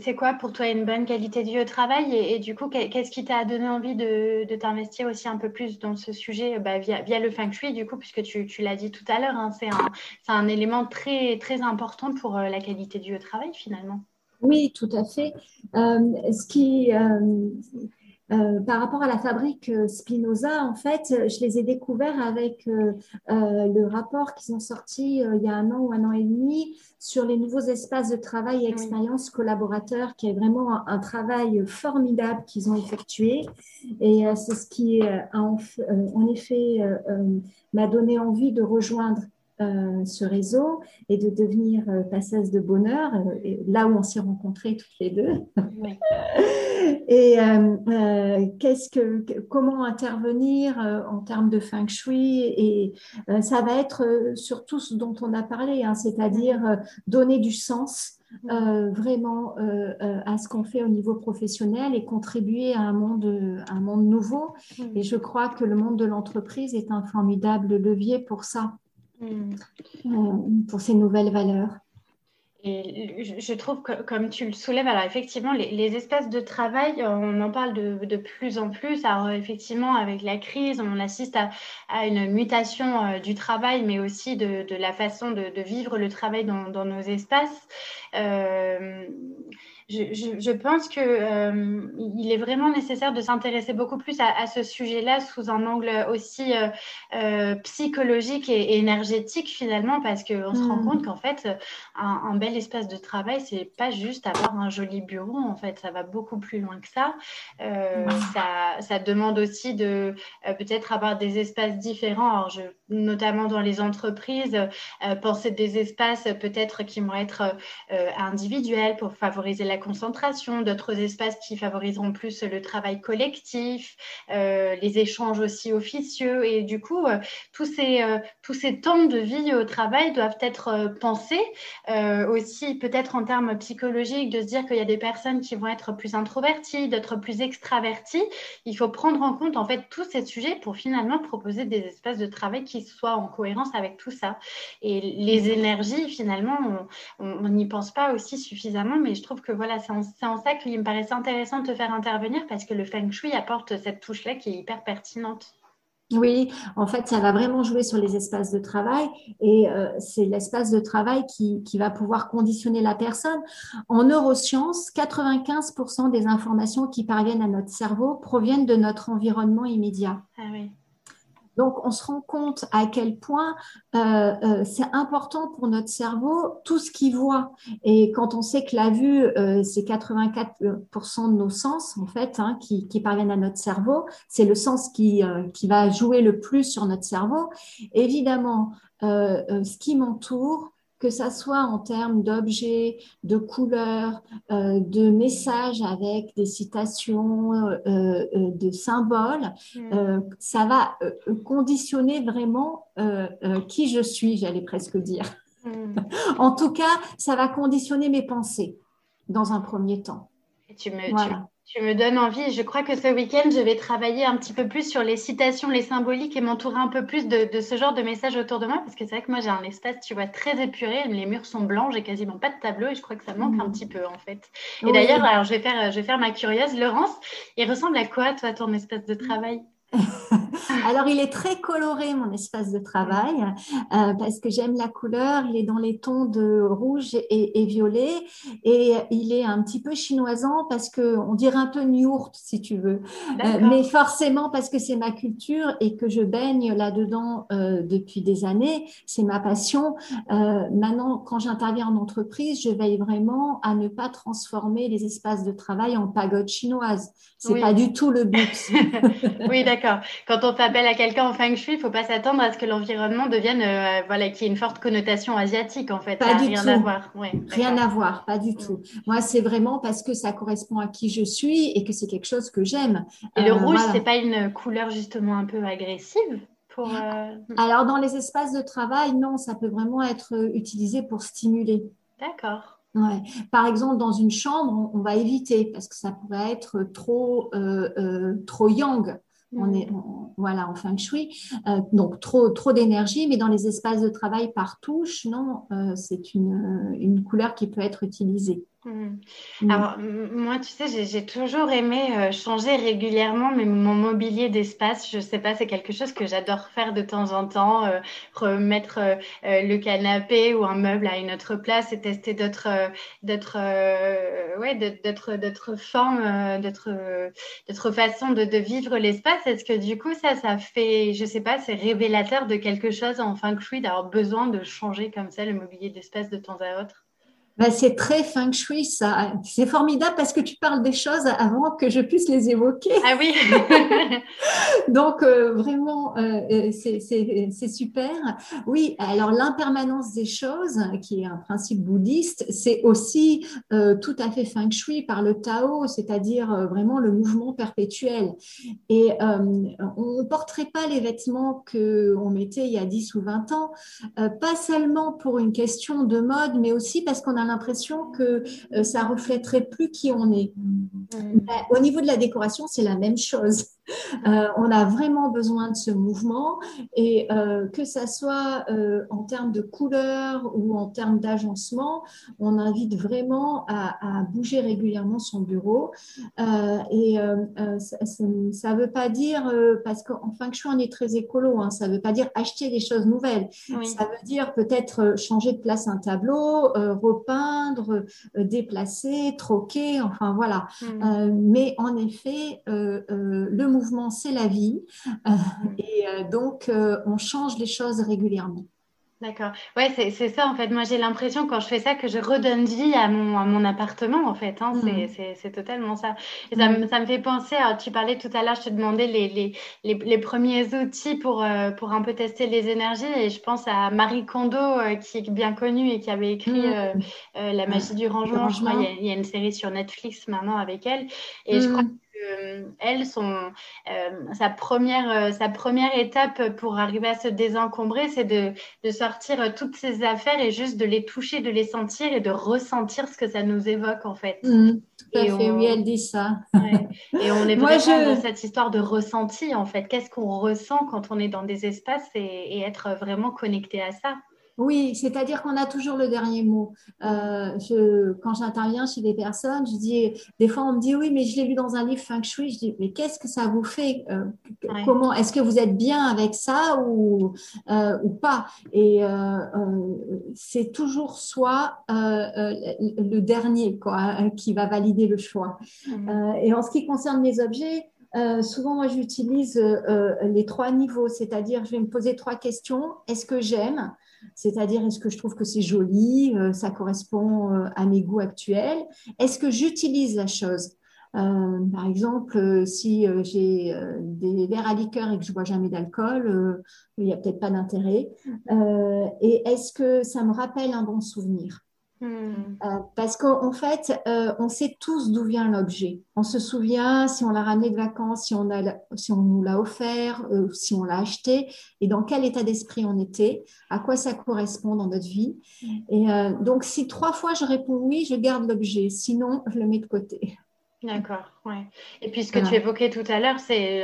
c'est quoi pour toi une bonne qualité de vie au travail? Et, du coup, qu'est-ce qui t'a donné envie de, t'investir aussi un peu plus dans ce sujet bah, via, via, le feng shui, du coup, puisque tu, tu l'as dit tout à l'heure, hein, c'est un, un, élément très, très important pour euh, la qualité de vie au travail, finalement. Oui, tout à fait. ce qui euh, par rapport à la fabrique euh, Spinoza, en fait, je les ai découverts avec euh, le rapport qu'ils ont sorti il y a un an ou un an et demi sur les nouveaux espaces de travail et expérience collaborateurs, qui est vraiment un, travail formidable qu'ils ont effectué. Et c'est ce qui, en, en effet, m'a donné envie de rejoindre ce réseau et de devenir passeuse de bonheur, là où on s'est rencontrés toutes les deux. Oui. Et euh, euh, qu'est-ce que, comment intervenir euh, en termes de feng shui Et ça va être surtout ce dont on a parlé, hein, c'est-à-dire donner du sens vraiment à ce qu'on fait au niveau professionnel et contribuer à un monde, un monde nouveau. Et je crois que le monde de l'entreprise est un formidable levier pour ça, mm. pour ces nouvelles valeurs. Et je trouve que, comme tu le soulèves, alors effectivement, les, espaces de travail, on en parle de, plus en plus. Alors effectivement, avec la crise, on assiste à, une mutation euh, du travail, mais aussi de, la façon de, vivre le travail dans, dans nos espaces. Euh, je, pense qu'il euh, est vraiment nécessaire de s'intéresser beaucoup plus à, ce sujet-là sous un angle aussi euh, euh, psychologique et, énergétique finalement, parce qu'on se rend mm. compte qu'en fait, un, bel espace de travail, c'est pas juste avoir un joli bureau. En fait, ça va beaucoup plus loin que ça. Mm. ça, ça, demande aussi de peut-être avoir des espaces différents. Alors, je, notamment dans les entreprises, penser des espaces peut-être qui vont être individuels pour favoriser la concentration, d'autres espaces qui favoriseront plus le travail collectif, euh, les échanges aussi officieux. Et du coup, euh, tous, ces, euh, tous ces temps de vie au travail doivent être pensés aussi peut-être en termes psychologiques, de se dire qu'il y a des personnes qui vont être plus introverties, d'autres plus extraverties. Il faut prendre en compte en fait tous ces sujets pour finalement proposer des espaces de travail qui soient en cohérence avec tout ça. Et les énergies, finalement, on n'y pense pas aussi suffisamment, mais je trouve que voilà, c'est en, ça qu'il me paraissait intéressant de te faire intervenir parce que le feng shui apporte cette touche-là qui est hyper pertinente. Oui, en fait, ça va vraiment jouer sur les espaces de travail et euh, c'est l'espace de travail qui, qui, va pouvoir conditionner la personne. En neurosciences, 95% des informations qui parviennent à notre cerveau proviennent de notre environnement immédiat. Ah oui. Donc, on se rend compte à quel point euh, euh, c'est important pour notre cerveau tout ce qu'il voit. Et quand on sait que la vue, euh, c'est 84% de nos sens, en fait, hein, qui, qui, parviennent à notre cerveau, c'est le sens qui, qui va jouer le plus sur notre cerveau. Évidemment, ce qui m'entoure, que ça soit en termes d'objets, de couleurs, euh, de messages avec des citations, euh, euh, de symboles, mm. ça va conditionner vraiment qui je suis, j'allais presque dire. Mm. en tout cas, ça va conditionner mes pensées. dans un premier temps. tu me, tu, me donnes envie. Je crois que ce week-end, je vais travailler un petit peu plus sur les citations, les symboliques et m'entourer un peu plus de, ce genre de messages autour de moi. Parce que c'est vrai que moi, j'ai un espace, tu vois, très épuré. Les murs sont blancs, j'ai quasiment pas de tableau et je crois que ça manque un mmh. petit peu, en fait. Et d'ailleurs, alors, je vais, faire, je vais faire ma curieuse. Laurence, il ressemble à quoi, toi, ton espace de travail? Alors, il est très coloré, mon espace de travail, euh, parce que j'aime la couleur. Il est dans les tons de rouge et, violet. Et il est un petit peu chinoisant parce qu'on dirait un peu Nyourt, si tu veux. Euh, mais forcément parce que c'est ma culture et que je baigne là-dedans euh, depuis des années. C'est ma passion. maintenant, quand j'interviens en entreprise, je veille vraiment à ne pas transformer les espaces de travail en pagode chinoise. C'est pas du tout le but. oui, d'accord. Quand on fait appel à quelqu'un en feng shui, il ne faut pas s'attendre à ce que l'environnement devienne, euh, voilà, qu'il y ait une forte connotation asiatique en fait. Pas du rien tout. à voir. rien à voir, pas du tout. Moi, c'est vraiment parce que ça correspond à qui je suis et que c'est quelque chose que j'aime. Et le euh, rouge, ce c'est pas une couleur justement un peu agressive pour, euh, Alors, dans les espaces de travail, non, ça peut vraiment être utilisé pour stimuler. D'accord. Ouais. Par exemple, dans une chambre, on, va éviter parce que ça pourrait être trop, trop yang. On est, voilà, en feng shui. Euh, donc, trop, trop d'énergie, mais dans les espaces de travail par touche, non, euh, c'est une, une, couleur qui peut être utilisée. Mm. Alors, moi, tu sais, j'ai toujours aimé euh, changer régulièrement mais mon mobilier d'espace. Je sais pas, c'est quelque chose que j'adore faire de temps en temps, euh, remettre euh, le canapé ou un meuble à une autre place et tester d'autres, d'autres, ouais, d'autres, formes, d'autres, façons de, de vivre l'espace. Est-ce que du coup, ça, ça fait, je sais pas, c'est révélateur de quelque chose en feng shui d'avoir besoin de changer comme ça le mobilier d'espace de temps à autre? Ben, c'est très feng shui, ça. C'est formidable parce que tu parles des choses avant que je puisse les évoquer. Ah oui. Donc, euh, vraiment, euh, euh, c'est super. Oui, alors l'impermanence des choses, qui est un principe bouddhiste, c'est aussi tout à fait feng shui par le Tao, c'est-à-dire vraiment le mouvement perpétuel. Et on ne porterait pas les vêtements qu'on mettait il y a 10 ou 20 ans, pas seulement pour une question de mode, mais aussi parce qu'on a l'impression que euh, ça reflèterait plus qui on est. Mm. Au niveau de la décoration, c'est la même chose. Euh, on a vraiment besoin de ce mouvement et euh, que ça soit euh, en termes de couleur ou en termes d'agencement, on invite vraiment à, bouger régulièrement son bureau. et ça ne veut pas dire, parce qu'en fin de on est très écolo, hein, ça ne veut pas dire acheter des choses nouvelles. Ça veut dire peut-être changer de place un tableau, repeindre, déplacer, troquer, enfin voilà. Mm. mais en effet, le mouvement mouvement, c'est la vie. Euh, et euh, donc, euh, on change les choses régulièrement. D'accord. Ouais, c'est ça en fait. Moi, j'ai l'impression quand je fais ça que je redonne vie à mon, à mon appartement en fait. Hein. Mm. C'est totalement ça. Et ça, me, ça me fait penser, à, tu parlais tout à l'heure, je te demandais les, les, les, les premiers outils pour, pour un peu tester les énergies. Et je pense à Marie Kondo qui est bien connue et qui avait écrit mm. La magie du rangement. Je crois il y, a, une série sur Netflix maintenant avec elle. Et je crois Euh, elle, son, euh, sa, première, euh, sa première étape pour arriver à se désencombrer, c'est de, de, sortir toutes ses affaires et juste de les toucher, de les sentir et de ressentir ce que ça nous évoque en fait. Mmh, tout à fait, oui, elle dit ça. Et on est vraiment dans cette histoire de ressenti en fait. Qu'est-ce qu'on ressent quand on est dans des espaces et être vraiment connecté à ça? Oui, c'est-à-dire qu'on a toujours le dernier mot. Euh, je, quand j'interviens chez des personnes, je dis, des fois on me dit oui, mais je l'ai lu dans un livre feng shui. Je dis, mais qu'est-ce que ça vous fait euh, Comment Est-ce que vous êtes bien avec ça ou euh, ou pas? Et c'est toujours soit le dernier quoi qui va valider le choix. Mmh. et en ce qui concerne mes objets, souvent, moi, j'utilise les trois niveaux, c'est-à-dire, je vais me poser trois questions. Est-ce que j'aime? C'est-à-dire, est-ce que je trouve que c'est joli, euh, ça correspond euh, à mes goûts actuels? Est-ce que j'utilise la chose? Euh, par exemple, si j'ai des verres à liqueur et que je bois jamais d'alcool, il n'y a peut-être pas d'intérêt. et est-ce que ça me rappelle un bon souvenir? Hmm. Euh, parce qu'en fait, euh, on sait tous d'où vient l'objet. On se souvient si on l'a ramené de vacances, si on, a, si on nous l'a offert, euh, si on l'a acheté, et dans quel état d'esprit on était, à quoi ça correspond dans notre vie. Hmm. Et donc, si trois fois je réponds oui, je garde l'objet. Sinon, je le mets de côté. D'accord, ouais. Et puis ce que tu évoquais tout à l'heure, c'est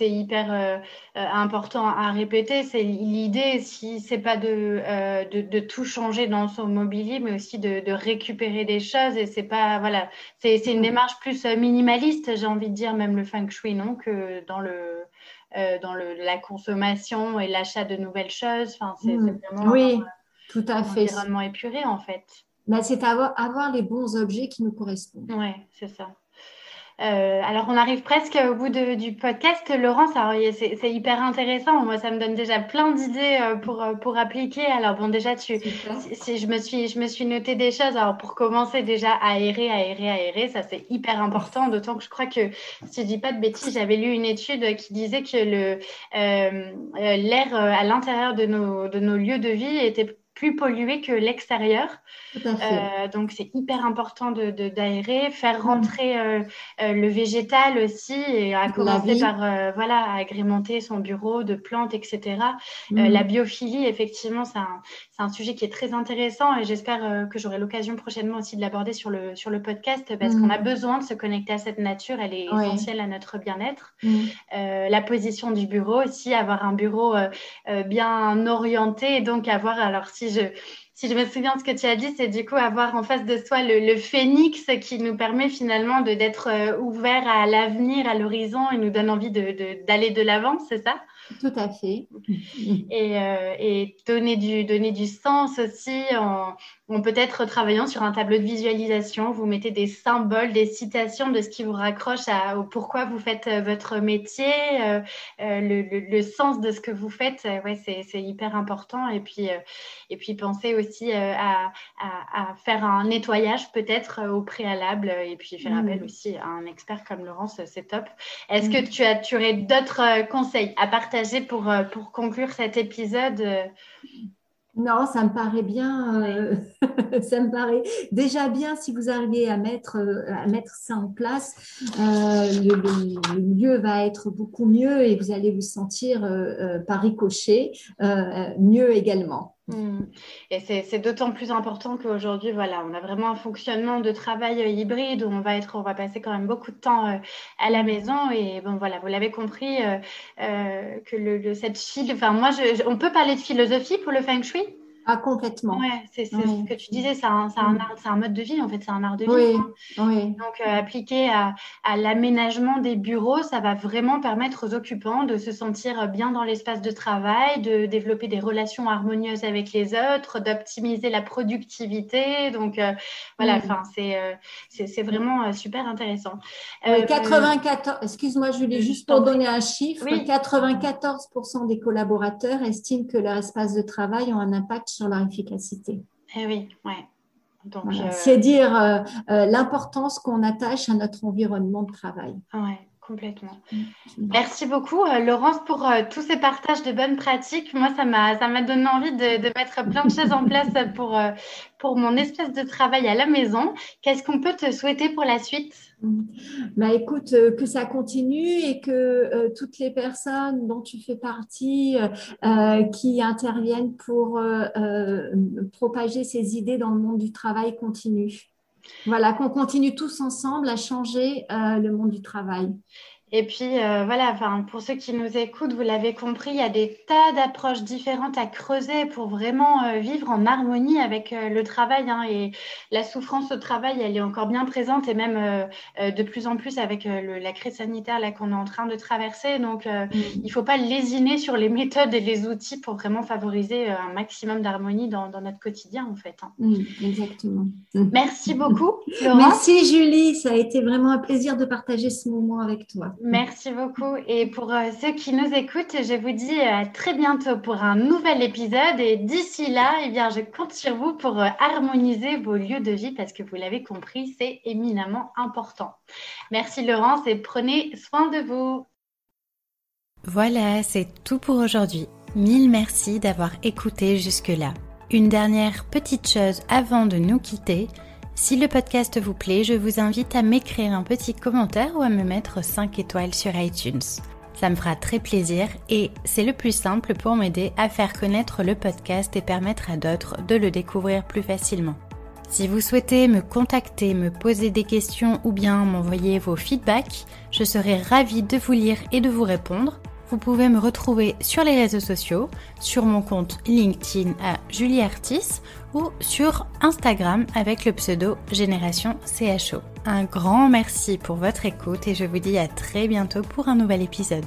hyper euh, euh, important à répéter. C'est l'idée, si c'est pas de, euh, de, de, tout changer dans son mobilier, mais aussi de, de récupérer des choses. Et c'est pas, voilà, c'est une démarche plus minimaliste, j'ai envie de dire, même le feng shui, non, que dans le, dans le, la consommation et l'achat de nouvelles choses. Enfin, c'est mmh. vraiment oui, tout à fait. environnement épuré, en fait. Bah, c'est avoir, avoir les bons objets qui nous correspondent. Oui, c'est ça. Euh, alors, on arrive presque au bout du podcast. Laurence, c'est hyper intéressant. Moi, ça me donne déjà plein d'idées euh, pour, euh, pour appliquer. Alors, bon, déjà, tu, si, je, me suis, je me suis noté des choses. Alors, pour commencer, déjà, aérer, aérer, aérer, ça, c'est hyper important. D'autant que je crois que, si je dis pas de bêtises, j'avais lu une étude qui disait que l'air à l'intérieur de nos, de nos lieux de vie était plus pollué que l'extérieur. Euh, donc c'est hyper important de, d'aérer, faire mm. rentrer euh, euh, le végétal aussi et à commencer par voilà agrémenter son bureau de plantes, etc. Mm. la biophilie, effectivement, c'est un, un sujet qui est très intéressant et j'espère que j'aurai l'occasion prochainement aussi de l'aborder sur le sur le podcast parce qu'on a mm. besoin de se connecter à cette nature, elle est essentielle à notre bien-être. la position du bureau aussi, avoir un bureau bien orienté et donc avoir alors si si je, si je me souviens de ce que tu as dit, c'est du coup avoir en face de soi le, phénix qui nous permet finalement de d'être euh, ouvert à l'avenir, à l'horizon et nous donne envie d'aller de, de l'avant, c'est ça? Tout à fait. Et, euh, et, donner, du, donner du sens aussi en, peut-être travaillant sur un tableau de visualisation. Vous mettez des symboles, des citations de ce qui vous raccroche à, au pourquoi vous faites euh, votre métier, euh, le, le, sens de ce que vous faites. ouais, c'est hyper important. Et puis, et puis penser aussi à, à, faire un nettoyage peut-être au préalable et puis faire appel mm. aussi à un expert comme Laurence, c'est top. Est-ce que mm. tu, as, tu aurais d'autres conseils à partager pour, euh, pour conclure cet épisode euh? Non, ça me paraît bien. Euh, ça me paraît déjà bien si vous arrivez à mettre, à mettre ça en place. le, lieu va être beaucoup mieux et vous allez vous sentir par ricochet mieux également. Mmh. Et c'est d'autant plus important qu'aujourd'hui, voilà, on a vraiment un fonctionnement de travail euh, hybride où on va être, on va passer quand même beaucoup de temps euh, à la maison. Et bon, voilà, vous l'avez compris euh, que le, cette file, enfin, moi, je, on peut parler de philosophie pour le feng shui? Ah, complètement. Ouais, c'est ce que tu disais, c'est un, un, un, mode de vie, en fait, c'est un art de vie. Oui, oui. Donc, euh, appliqué à, à l'aménagement des bureaux, ça va vraiment permettre aux occupants de se sentir bien dans l'espace de travail, de développer des relations harmonieuses avec les autres, d'optimiser la productivité. Donc, euh, voilà, enfin, c'est euh, c'est vraiment super intéressant. 94, excuse-moi Julie, juste pour donner un chiffre, 94% des collaborateurs estiment que leur espace de travail ont un impact sur leur efficacité. Eh oui, ouais. Euh, C'est dire euh, euh, l'importance qu'on attache à notre environnement de travail. Ouais. Complètement. Mm. Merci beaucoup, Laurence, pour tous ces partages de bonnes pratiques. Moi, ça m'a, ça m'a donné envie de, de, mettre plein de choses en place pour, pour mon espèce de travail à la maison. Qu'est-ce qu'on peut te souhaiter pour la suite? Bah, écoute, euh, que ça continue et que euh, toutes les personnes dont tu fais partie, euh, qui interviennent pour propager ces idées dans le monde du travail continuent. Voilà, qu'on continue tous ensemble à changer le monde du travail. Et puis euh, voilà, enfin, pour ceux qui nous écoutent, vous l'avez compris, il y a des tas d'approches différentes à creuser pour vraiment euh, vivre en harmonie avec euh, le travail. Hein, et la souffrance au travail, elle est encore bien présente et même de plus en plus avec la crise sanitaire là qu'on est en train de traverser. Donc mm. il ne faut pas lésiner sur les méthodes et les outils pour vraiment favoriser un maximum d'harmonie dans, notre quotidien en fait. Hein. Mm, exactement. Mm. Merci beaucoup. Merci Julie, ça a été vraiment un plaisir de partager ce moment avec toi. Merci beaucoup. Et pour euh, ceux qui nous écoutent, je vous dis euh, à très bientôt pour un nouvel épisode. Et d'ici là, eh bien, je compte sur vous pour euh, harmoniser vos lieux de vie parce que vous l'avez compris, c'est éminemment important. Merci Laurence et prenez soin de vous. Voilà, c'est tout pour aujourd'hui. Mille merci d'avoir écouté jusque-là. Une dernière petite chose avant de nous quitter. Si le podcast vous plaît, je vous invite à m'écrire un petit commentaire ou à me mettre 5 étoiles sur iTunes. Ça me fera très plaisir et c'est le plus simple pour m'aider à faire connaître le podcast et permettre à d'autres de le découvrir plus facilement. Si vous souhaitez me contacter, me poser des questions ou bien m'envoyer vos feedbacks, je serai ravie de vous lire et de vous répondre. Vous pouvez me retrouver sur les réseaux sociaux, sur mon compte LinkedIn à Julie Artis ou sur Instagram avec le pseudo Génération CHO. Un grand merci pour votre écoute et je vous dis à très bientôt pour un nouvel épisode.